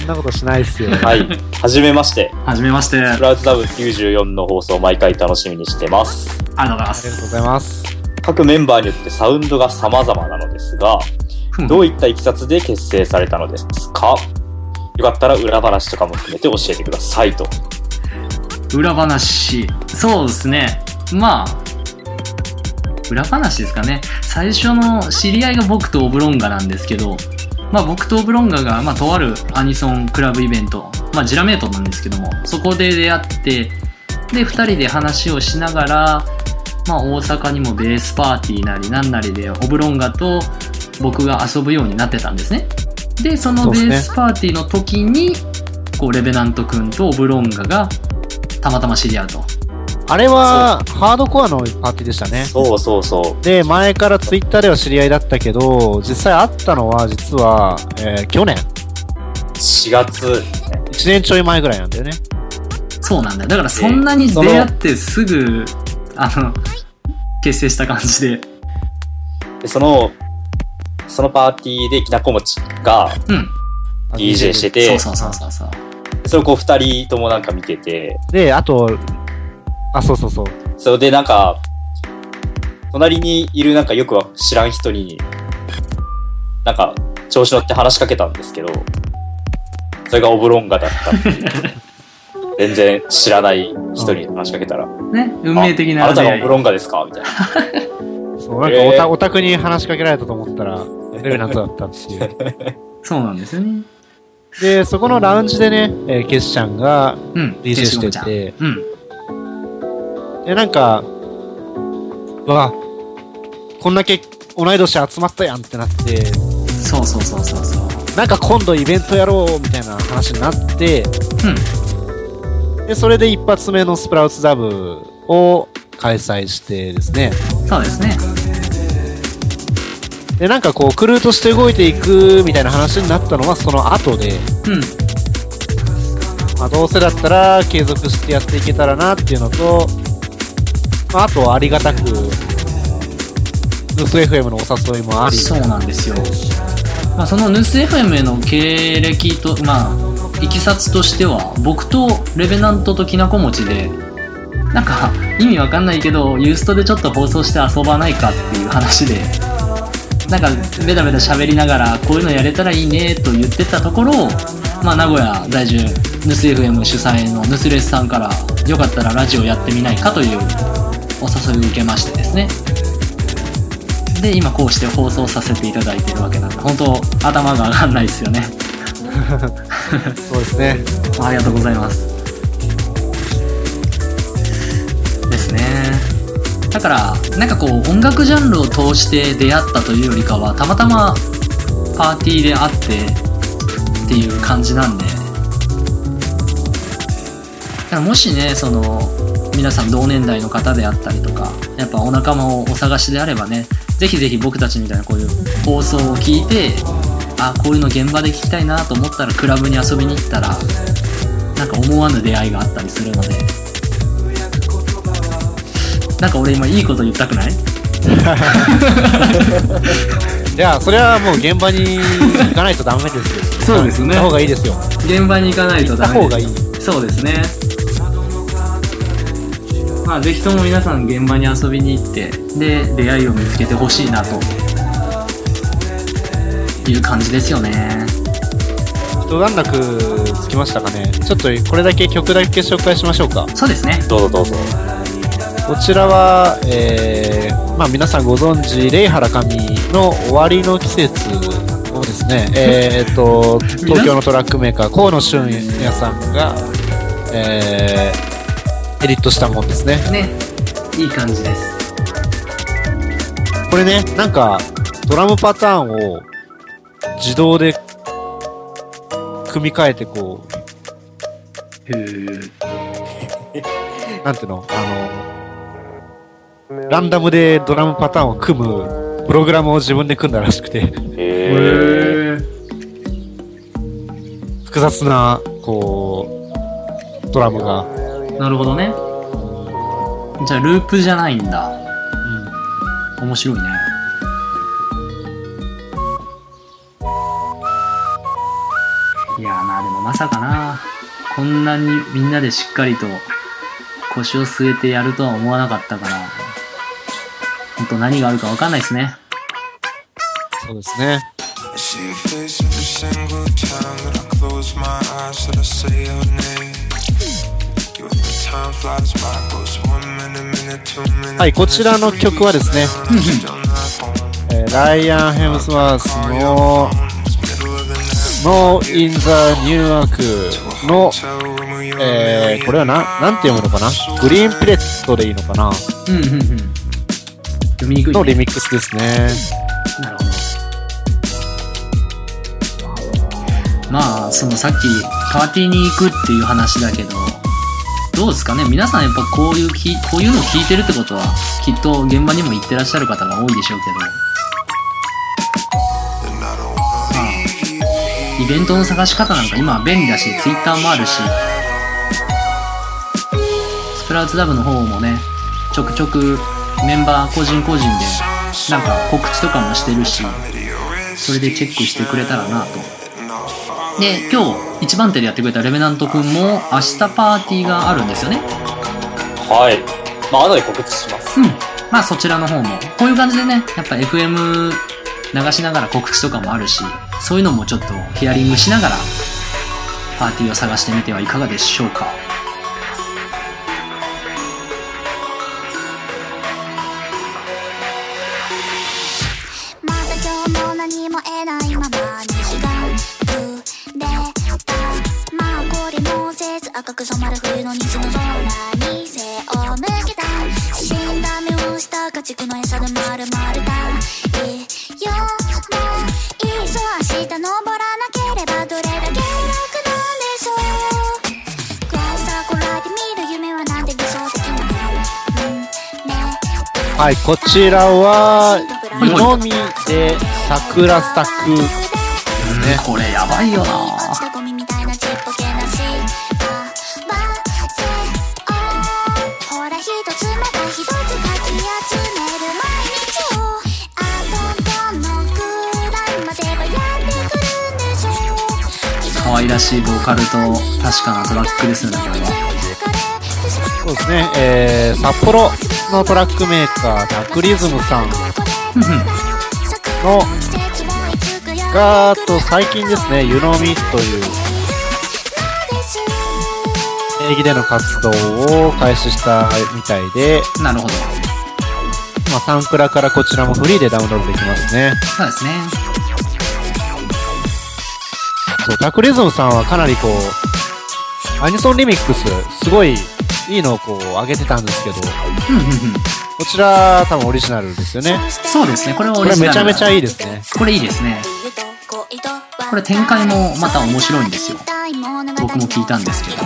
んなことしないっすよ。はい。はじめまして。はじめまして。ありスプラウトダブ94の放送を毎回楽しみにしてます。がとうございまありがとうごす。ざいます。各メンバーによってサウンドが様々なのですが、どういったいきさつで結成されたのですか？よかったら裏話とかも含めて教えてくださいと。裏話。そうですね。まあ、裏話ですかね。最初の知り合いが僕とオブロンガなんですけど、まあ僕とオブロンガが、まあとあるアニソンクラブイベント、まあジラメートなんですけども、そこで出会って、で、二人で話をしながら、まあ大阪にもベースパーティーなりなんなりで、オブロンガと僕が遊ぶようになってたんですね。で、そのベースパーティーの時に、こう、レベナント君とオブロンガがたまたま知り合うと。あれは、ハードコアのパーティーでしたね。そうそうそう。で、前からツイッターでは知り合いだったけど、実際会ったのは、実は、えー去年。4月、1年ちょい前ぐらいなんだよね。そうなんだよ。だからそんなに出会ってすぐ、あの、結成した感じで。でその、そのパーティーできなこ餅がうん。DJ してて、そうそうそうそうそう。それをこう二人ともなんか見てて、で、あと、あ、そうそうそう。それでなんか、隣にいるなんかよく知らん人に、なんか調子乗って話しかけたんですけど、それがオブロンガだったっていう。全然知らない人に話しかけたら、ね、運命的あな出会いあなたがオブロンガですか？みたいな。そう、なんかえーおた、オタクに話しかけられたと思ったら、レベナントだったっていう。そうなんですよね。で、そこのラウンジでね、えーケスちゃんがうん。DJ してて、うん。で、なんか、うわ、こんだけ同い年集まったやんってなって、そうそうそうそうそう。なんか今度イベントやろうみたいな話になって、で、それで一発目のスプラウツダブを開催してですね。そうですね。で、なんかこう、クルーとして動いていくみたいな話になったのはその後で、うん。まあ、どうせだったら継続してやっていけたらなっていうのと、まあ、あとありがたく、ヌス FM のお誘いもあり、そうなんですよ。まあ、そのヌス FM への経歴とまあいきさつとしては僕とレベナントときなこ餅でなんか意味わかんないけどユーストでちょっと放送して遊ばないかっていう話でなんかベタベタ喋りながらこういうのやれたらいいねと言ってたところまあ名古屋在住ヌス FM 主催のヌスレスさんからよかったらラジオやってみないかというお誘いを受けましてですね。で今こうして放送させていただいてるわけなんで本当頭が上がんないですよね。そうですね。ありがとうございます。ですね。だからなんかこう音楽ジャンルを通して出会ったというよりかはたまたまパーティーで会ってっていう感じなんで。だからもしねその皆さん同年代の方であったりとかやっぱお仲間をお探しであればねぜひぜひ僕たちみたいなこういう放送を聞いてあこういうの現場で聞きたいなと思ったらクラブに遊びに行ったらなんか思わぬ出会いがあったりするのでなんか俺今いいこと言ったくない？いや、それはもう現場に行かないとダメですよ。そうですね行った方がいいですよ。現場に行かないとダメ行った方がいい。そうですねまあぜひとも皆さん現場に遊びに行ってで出会いを見つけてほしいなという感じですよね一段落つきましたかね。ちょっとこれだけ曲だけ紹介しましょうか。そうですねどうぞどうぞ。こちらは、えー、まあ皆さんご存知、レイハラカミの終わりの季節をですね、えーと、東京のトラックメーカー、河野俊也さんが、えー、エディットしたもんですね。ねいい感じですこれね、なんか、ドラムパターンを自動で組み替えてこへーう、なんていうの？あの、ランダムでドラムパターンを組むプログラムを自分で組んだらしくて、へえ。複雑な、こう、ドラムが。なるほどね。じゃあループじゃないんだ。面白いね。いやーなでもまさかな。こんなにみんなでしっかりと腰を据えてやるとは思わなかったから。本当何があるか分かんないですね。そうですね。I see your face every single time that I close my eyes that I say your name. はい、こちらの曲はですね.えーライアン・ヘムスワースの. Snow in the New York の、えー、これはな、なんて読むのかな？グリーンプレットでいいのかな？うんうんうん読みにくい、ね、のリミックスですね。なるほどまあそのさっきパーティーに行くっていう話だけどどうですかね？皆さんやっぱこういうきこういうのを聞いてるってことはきっと現場にも行ってらっしゃる方が多いでしょうけど。まあイベントの探し方なんか今は便利だし Twitter もあるし。スプラウツダブの方もねちょくちょくメンバー個人個人でなんか告知とかもしてるしそれでチェックしてくれたらなと。で今日一番手でやってくれたレベナント君も明日パーティーがあるんですよねはい。まあ、後で告知します。うんまあそちらの方もこういう感じでねやっぱ FM 流しながら告知とかもあるしそういうのもちょっとヒアリングしながらパーティーを探してみてはいかがでしょうかはい、こちらは、湯飲みで桜咲くですね。これやばいよな落ちたゴミみたいなちっぽけな幸せをほら一つまた一つかき集める毎日をあとどのくらいまではやって愛らしいボーカルと確かなトラックですよね、これは。そうですね、えー、札幌のトラックメーカー、タクリズムさんの、が、あと最近ですね、ユノミという、名義での活動を開始したみたいで、なるほど。まあ、サンクラからこちらもフリーでダウンロードできますね。そうですね。そう、タクリズムさんはかなりこう、アニソンリミックス、すごいいいのをこう上げてたんですけど、うんうんうん。こちら多分オリジナルですよね。そうですね、これはオこれリジナルめちゃめちゃいいですね。これいいですね。これ展開もまた面白いんですよ。僕も聞いたんですけど。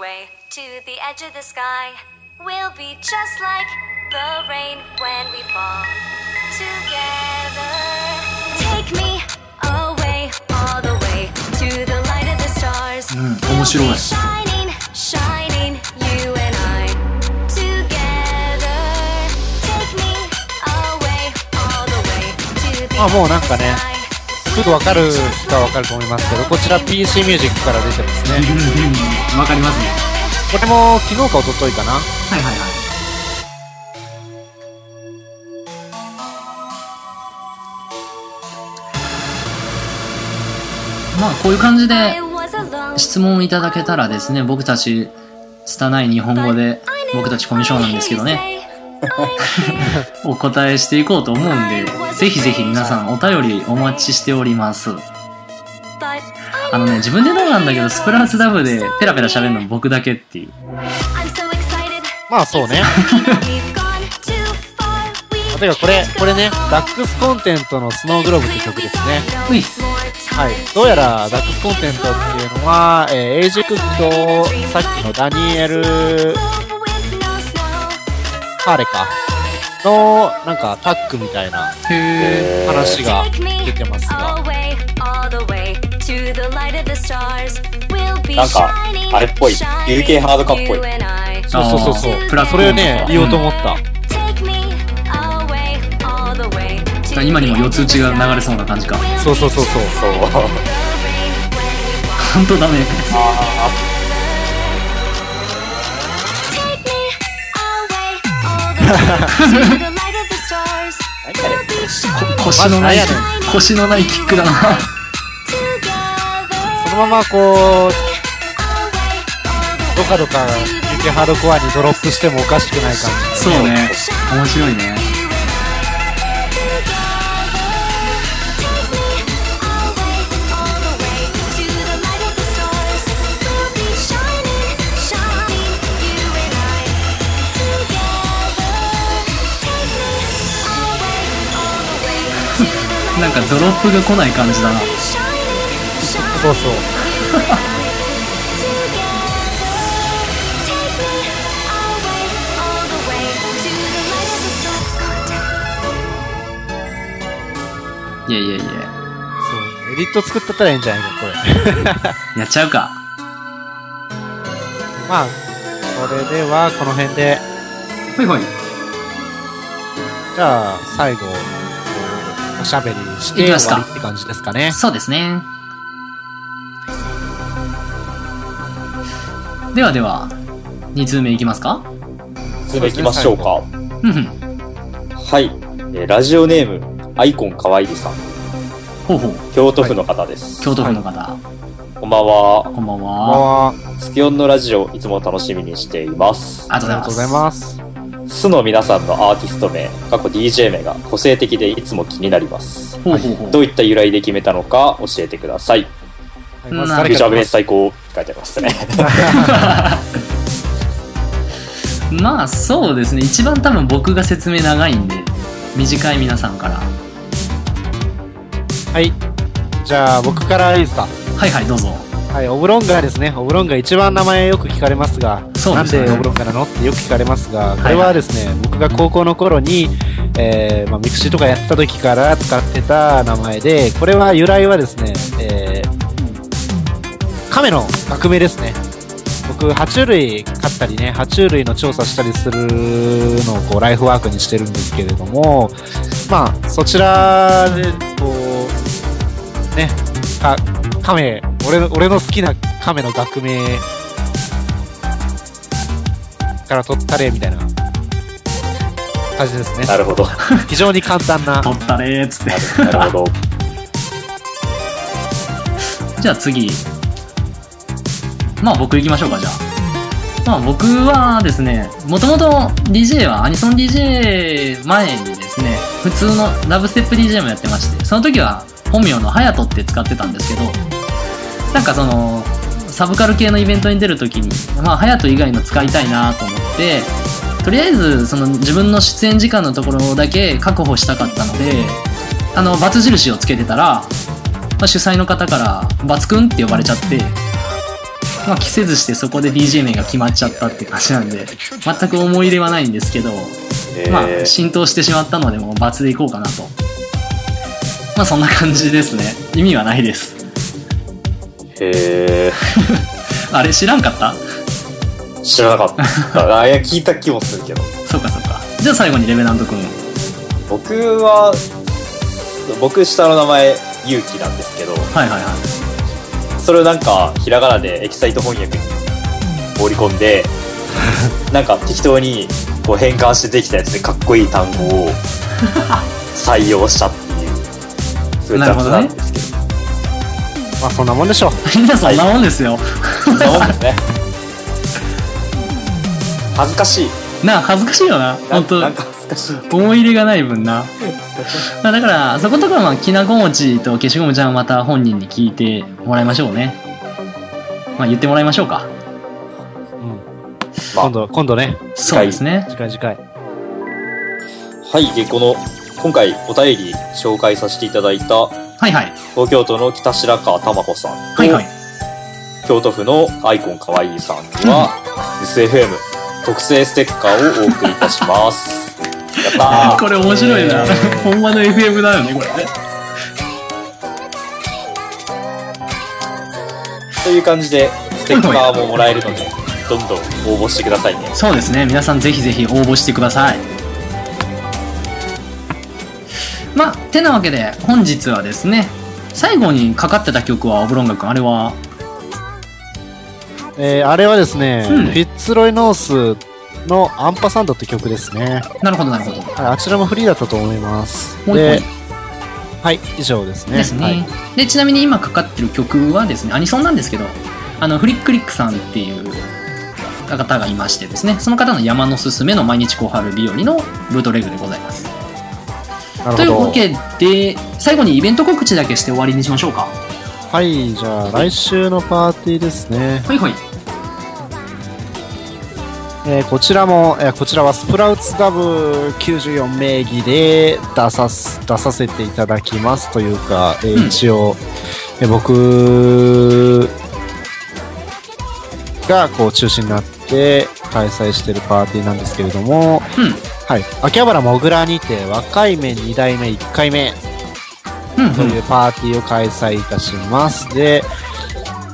all to the edge of the sky. We'll be just like the rain when we fall together. Take me away all the way to the light of the stars. Mm, we'll be shining, shining, you and I together. Take me away all the way to the ah, edge of the sky. すぐわかる人はわかると思いますけど、こちら PC ミュージックから出てますね。うんわかりますね。これも昨日か一昨日かな？はいはいはい。まあこういう感じで.質問いただけたらですね、僕たち、拙い日本語で、僕たちコミュ障なんですけどね、お答えしていこうと思うんで、ぜひぜひ皆さんお便りお待ちしております。あのね、自分で言うのなんだけど、スプラウツダブでペラペラ喋るの僕だけっていう。I'm so excited. まあそうね。We've gone too far. 例えばこれ、これね、ダックスコンテントのスノーグローブって曲ですね。ういっはい。どうやらダックスコンテントっていうのは、えーエイジクッとさっきのダニエル・ハーレか。の、なんかタッグみたいなへ話が出てますが。なんかあれっぽい UK ハードカっぽいそうそうそうそう。プラスそれをね、言おうと思った。ー今にも四つ打ちが流れそうな感じか。そうそうそうそう。そうほんとダメ。腰のない 腰のないキックだな。そのままこう、どかどか UK ハードコアにドロップしてもおかしくない感じ。そうね。面白いね。なんかドロップが来ない感じだな。そうそう。いやいやいや。そう。エディット作ったったらいいんじゃないか、これ。やっちゃうか。まあ、それではこの辺でほいほい。じゃあ、最後、おしゃべりして終いきますかわりって感じですかね。そうですね。ではでは、2通目いきますかそれで行きましょうか。ふんふん。はい。えーラジオネーム、アイコンかわいいさん。ほうほう。京都府の方です。京都府の方、こんばんは。こんばんは。は。スキオンのラジオ、いつも楽しみにしています。ありがとうございます。スの皆さんのアーティスト名、過去 DJ 名が個性的でいつも気になります。す。ほうほうほう。どういった由来で決めたのか教えてください。まビジュアルベース最高って書いてありますね。まあそうですね。一番多分僕が説明長いんで、短い皆さんから。はい。じゃあ、僕からいいですか？はいはい、どうぞ。はい、オブロンガーですね。オブロンガー一番名前よく聞かれますが、なんそうでオブロンガーなのってよく聞かれますが、これはですね、僕が高校の頃に、えーまあ、 mixi とかやってた時から使ってた名前で、これは由来はですね、えー、亀の学名ですね。僕、爬虫類飼ったりね、爬虫類の調査したりするのをこうライフワークにしてるんですけれども、まあ、そちらで、こう、ね、か、亀、俺の、俺の好きな亀の学名から取ったれ、みたいな感じですね。なるほど。非常に簡単な。取ったれーっつって。なるなるほど。じゃあ次。まあ僕行きましょうか、じゃあ。まあ僕はですね、もともと DJ はアニソン DJ 前にですね、普通のラブステップ DJ もやってまして、その時は本名のハヤトって使ってたんですけど、なんかその、サブカル系のイベントに出るときに、まあ、ハヤト以外の使いたいなと思って、とりあえず、その自分の出演時間のところだけ確保したかったので、あの、バツ印をつけてたら、まあ、主催の方から、バツくんって呼ばれちゃって、まあ、着せずしてそこで DJ 名が決まっちゃったって感じなんで、全く思い入れはないんですけど、まあ、えー浸透してしまったので、もうでいこうかなと。まあ、そんな感じですね。意味はないです。へ あれ、知らんかった？ー知らなかった。あ、いや、聞いた気もするけど。そうかそうか。じゃあ最後にレベナント君。僕は、僕下の名前、ゆうきなんですけど、はいはいはい。それをなんか、ひらがなでエキサイト翻訳に放り込んで、なんか適当にこう変換してできたやつでかっこいい単語を採用したっていう、すごい雑なんですけど。まあ、そんなもんでしょう。みんなそんなもんですよ。そんなもんですね。恥ずかしい。なあ、恥ずかしいよな。な本当なんか恥ずかしい。思い入れがない分な。まあだから、そことかはまあ、きなこ餅と消しゴムちゃんはまた本人に聞いてもらいましょうね。まあ言ってもらいましょうか。まあ今度、今度ね。そうですね。次回次回。はい。で、この、今回お便り紹介させていただいた、はいはい。東京都の北白川たまこさんと、はいはい。京都府のアイコンかわいいさんには、SFM 特製ステッカーをお送りいたします。やったーこれ面白いな。えーほんまの FM だよね、これね。という感じで、ステッカーももらえるので、どんどん応募してくださいね。そうですね。皆さんぜひぜひ応募してください。まあ、てなわけで、本日はですね、最後にかかってた曲は、オブロンガ君、あれは、えーあれはですね、うんフィッツロイ・ノースの Ampersand って曲ですね。なるほどなるほど。はい、あちらもフリーだったと思います。ほいほいで、はい、以上ですね。ですね、はいでちなみに今かかってる曲はですねアニソンなんですけどあのフリックリックさんっていう方がいましてですねその方の山のすすめの毎日小春日和のブートレグでございます。というわけで最後にイベント告知だけして終わりにしましょうか。はい、じゃあ来週のパーティーですね。ほいほい。えーこちらも、えーこちらはスプラウツダブ94名義で出さす出させていただきますというか、えーうん。一応、えー僕がこう中心になって開催しているパーティーなんですけれども、うんはい、秋葉原もぐらにて若い面2代目1回目うんうんというパーティーを開催いたします。で、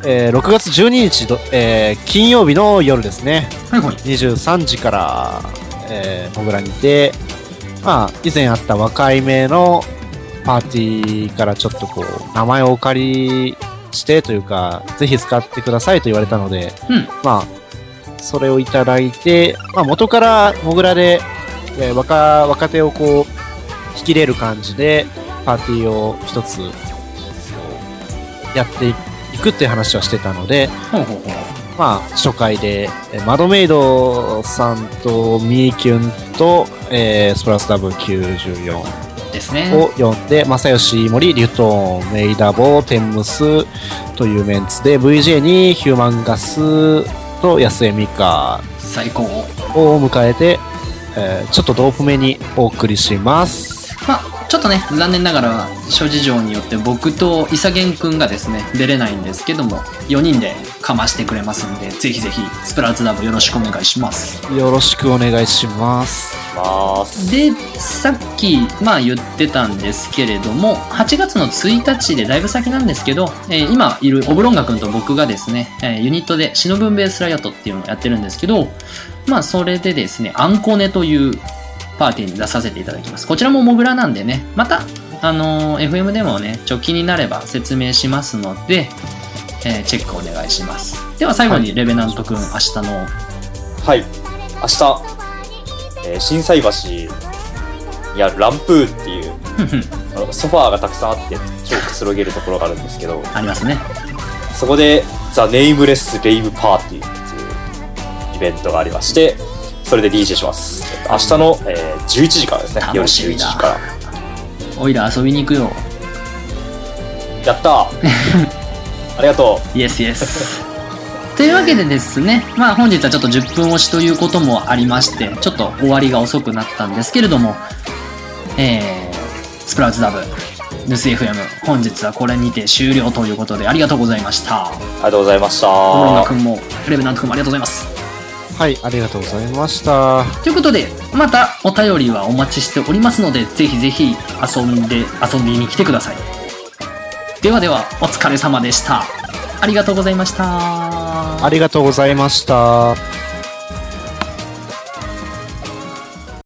えー6月12日ど、えー金曜日の夜ですね。はいほい23時から、えー、モグラにて、まあ、以前あった若い目のパーティーからちょっとこう、名前をお借りしてというか、ぜひ使ってくださいと言われたので、うん。まあ、それをいただいて、まあ、元からモグラで、えー若、若手をこう、引き入れる感じで、パーティーを一つ、やっていくっていう話はしてたので。まあ、初回で、えーマドメイドさんとミーキュンと、えースプラスダブ94ですね。を呼んで、正義、森、リュトン、メイダボ、テンムスというメンツで、VJ にヒューマンガスと安江美香最高。を迎えて、えーちょっとドープめにお送りします。まあ、ちょっとね、残念ながら、諸事情によって僕とイサゲンくんがですね、出れないんですけども、4人でかましてくれますんで、ぜひぜひ、スプラウツダブよろしくお願いします。よろしくお願いします。まーす。で、さっき、まあ言ってたんですけれども、8月の1日でだいぶ先なんですけど、えー今いるオブロンガ君と僕がですね、えーユニットでシノブンベースライオットっていうのをやってるんですけど、まあそれでですね、アンコネというパーティーに出させていただきます。こちらもモグラなんでね、また、あのー FM でもね、ちょ気になれば説明しますので、えーチェックお願いします。では最後にレベナント君、明日の、はい。明日、えー、心斎橋にあるランプーっていう、ソファーがたくさんあって、超くつろげるところがあるんですけど、ありますね。そこで、ザ・ネームレス・レイブ・パーティーっていうイベントがありまして、それで DJ します。えっと明日の、えー11時からですね。夜11楽しみだ時から。おいら遊びに行くよ。やったー ありがとイエスイエス。というわけでですね、まあ本日はちょっと10分押しということもありまして、ちょっと終わりが遅くなったんですけれども、えー、スプラウツダブ、ヌス FM、本日はこれにて終了ということでありがとうございました。う。ありがとうございましたオロナ君も、レベナント君もありがとうございます。はい、ありがとうございました。ということで、またお便りはお待ちしておりますので、ぜひぜひ遊んで、遊びに来てください。ではでは、お疲れ様でした。ありがとうございました。ありがとうございました。